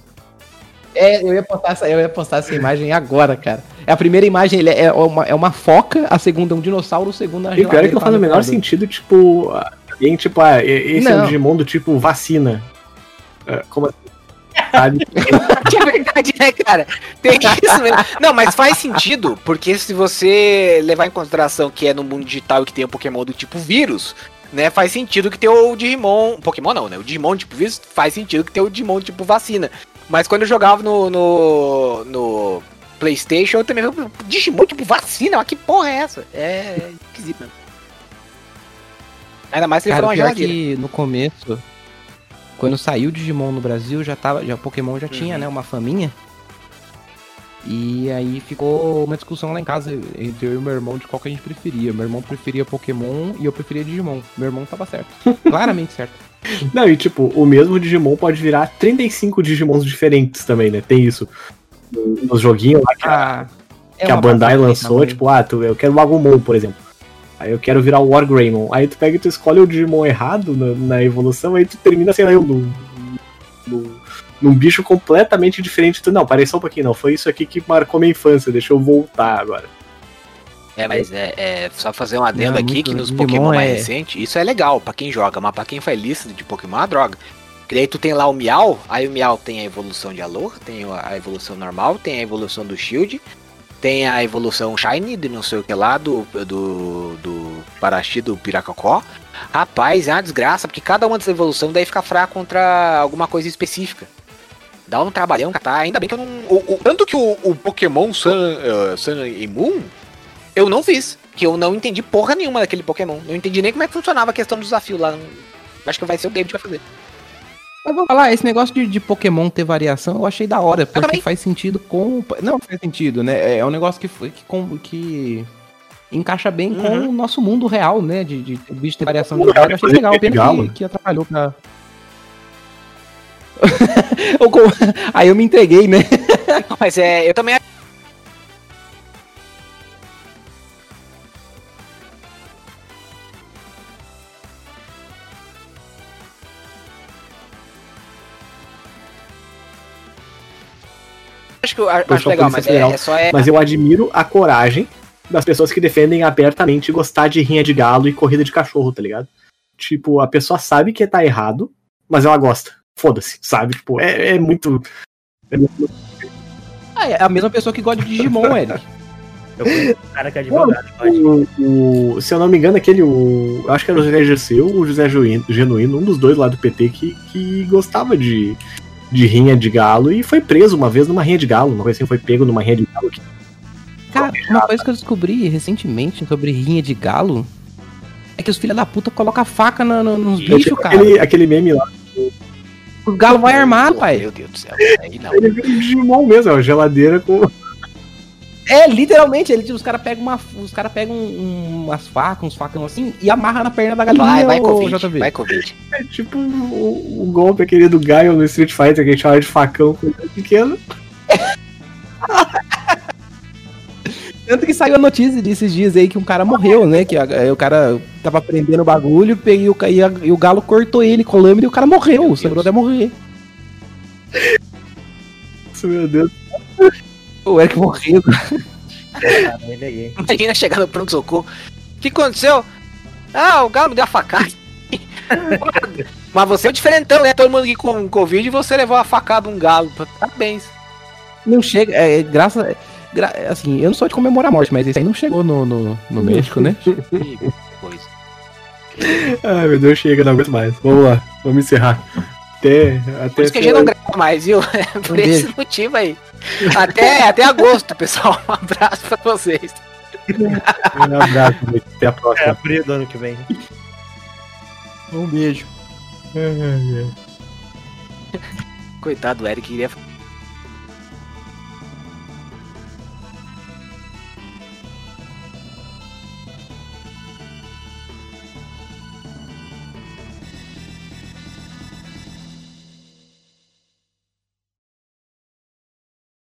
É, eu ia, postar essa, eu ia postar essa imagem agora, cara. É a primeira imagem ele é, uma, é uma foca, a segunda é um dinossauro, o segundo é a E o pior é que não geladeira faz o menor sentido, tipo, alguém, tipo, ah, e- esse é um Não. Digimon do tipo vacina. É, Como assim? Sabe? É verdade, né, cara? Tem isso mesmo. Não, mas faz sentido, porque se você levar em consideração que é no mundo digital e que tem um Pokémon do tipo vírus, né, faz sentido que tem o Digimon. Pokémon não, né? O Digimon tipo vírus faz sentido que tem o Digimon tipo vacina. Mas quando eu jogava no, no, no PlayStation, eu também. Digimon tipo vacina? Mas que porra é essa? É esquisito mesmo. Ainda mais se ele Cara, for uma é geladeira. que no começo, quando saiu o Digimon no Brasil, já tava, já Pokémon já tinha, Uhum. né, uma faminha. E aí ficou uma discussão lá em casa entre eu e meu irmão de qual que a gente preferia. Meu irmão preferia Pokémon e eu preferia Digimon. Meu irmão tava certo. Claramente certo. Não, e tipo, o mesmo Digimon pode virar 35 Digimons diferentes também, né? Tem isso. No- Nos joguinhos lá que a, Ah, é que a Bandai lançou, tamanho. tipo, ah, tu, eu quero o Agumon, por exemplo. Aí eu quero virar o Wargreymon. Aí tu pega e tu escolhe o Digimon errado na, na evolução, aí tu termina, sei lá, eu, num, num, num bicho completamente diferente. Tu, não, parei só um pouquinho, não. Foi isso aqui que marcou minha infância, deixa eu voltar agora. É, mas é, é só fazer um adendo Não, aqui que nos Pokémon mais é- recentes, isso é legal pra quem joga, mas pra quem faz lista de Pokémon é uma droga. Que daí tu tem lá o Miau, aí o Miau tem a evolução de Aloha, tem a evolução normal, tem a evolução do Shield, tem a evolução Shiny, de não sei o que lá, do, do, do Parachi, do Piracocó. Rapaz, é uma desgraça, porque cada uma dessas evoluções daí fica fraca contra alguma coisa específica. Dá um trabalhão, tá? Ainda bem que eu não. o- o- tanto que o, o Pokémon Sun, eh, Sun e Moon eu não fiz. Que eu não entendi porra nenhuma daquele Pokémon. Não entendi nem como é que funcionava a questão do desafio lá. Acho que vai ser o David que vai fazer. Mas vou falar, esse negócio de, de Pokémon ter variação, eu achei da hora, porque faz sentido com. Não, faz sentido, né? É um negócio que, foi- que, com- que encaixa bem com Uhum. o nosso mundo real, né? De, de o bicho ter variação de eu achei legal, pena que, que atrapalhou pra. Com- Aí eu me entreguei, né? Mas é, eu também acho que eu acho legal, mas é, federal. é só é. Mas eu admiro a coragem das pessoas que defendem abertamente gostar de rinha de galo e corrida de cachorro, tá ligado? Tipo, a pessoa sabe que tá errado, mas ela gosta. Foda-se, sabe? Tipo, é, é muito. é muito- Ah, é a mesma pessoa que gosta de Digimon, Eric. Eu conheço um cara que é advogado, pode. O, o- se eu não me engano, aquele. O, eu acho que era o José Gerceu ou o José Genuíno, Genuíno, um dos dois lá do PT que, que gostava de, de rinha de galo e foi preso uma vez numa rinha de galo. Uma coisa assim, foi pego numa rinha de galo. Que, Cara, uma coisa que eu descobri recentemente sobre rinha de galo é que os filha da puta colocam a faca na- no- nos é bichos, cara. aquele, aquele meme lá. O galo vai armado, Pô, pai. Meu Deus do céu. Aí não. Ele vira um Digimon mesmo, é uma geladeira com. É, literalmente, ele, os caras pegam uma, os cara pegam um- umas facas, uns facão assim, e amarra na perna da galinha, Vai, vai Covid. JV. Vai Covid. É tipo o, o golpe aquele do Gaio no Street Fighter que a gente chama de facão ele pequeno. Tanto que saiu a notícia desses dias aí que um cara morreu, né? Que a- é, o cara tava prendendo o bagulho peguei o, e, a- e o galo cortou ele com lâmina e o cara morreu, Deus. até morrer. Nossa, Meu Deus. O Eric aí. Imagina chegar no pronto-socorro. O que aconteceu? Ah, o galo me deu a facada. Mas você é o diferentão, né? Todo mundo aqui com Covid e você levou a facada um galo. Parabéns. Não chega, é, graça, gra- assim, eu não sou de comemorar a morte, mas esse aí não chegou no, no, no médico, né? Que coisa. Ai meu Deus, chega, não aguento mais. Vamos lá, vamos encerrar. Até. Por até isso que a gente não grava mais, viu? Por Um esse beijo. motivo aí. Até, até agosto, pessoal. Um abraço pra vocês. Um abraço, até a É próxima. abril do ano que vem. Um beijo. Coitado do Eric, queria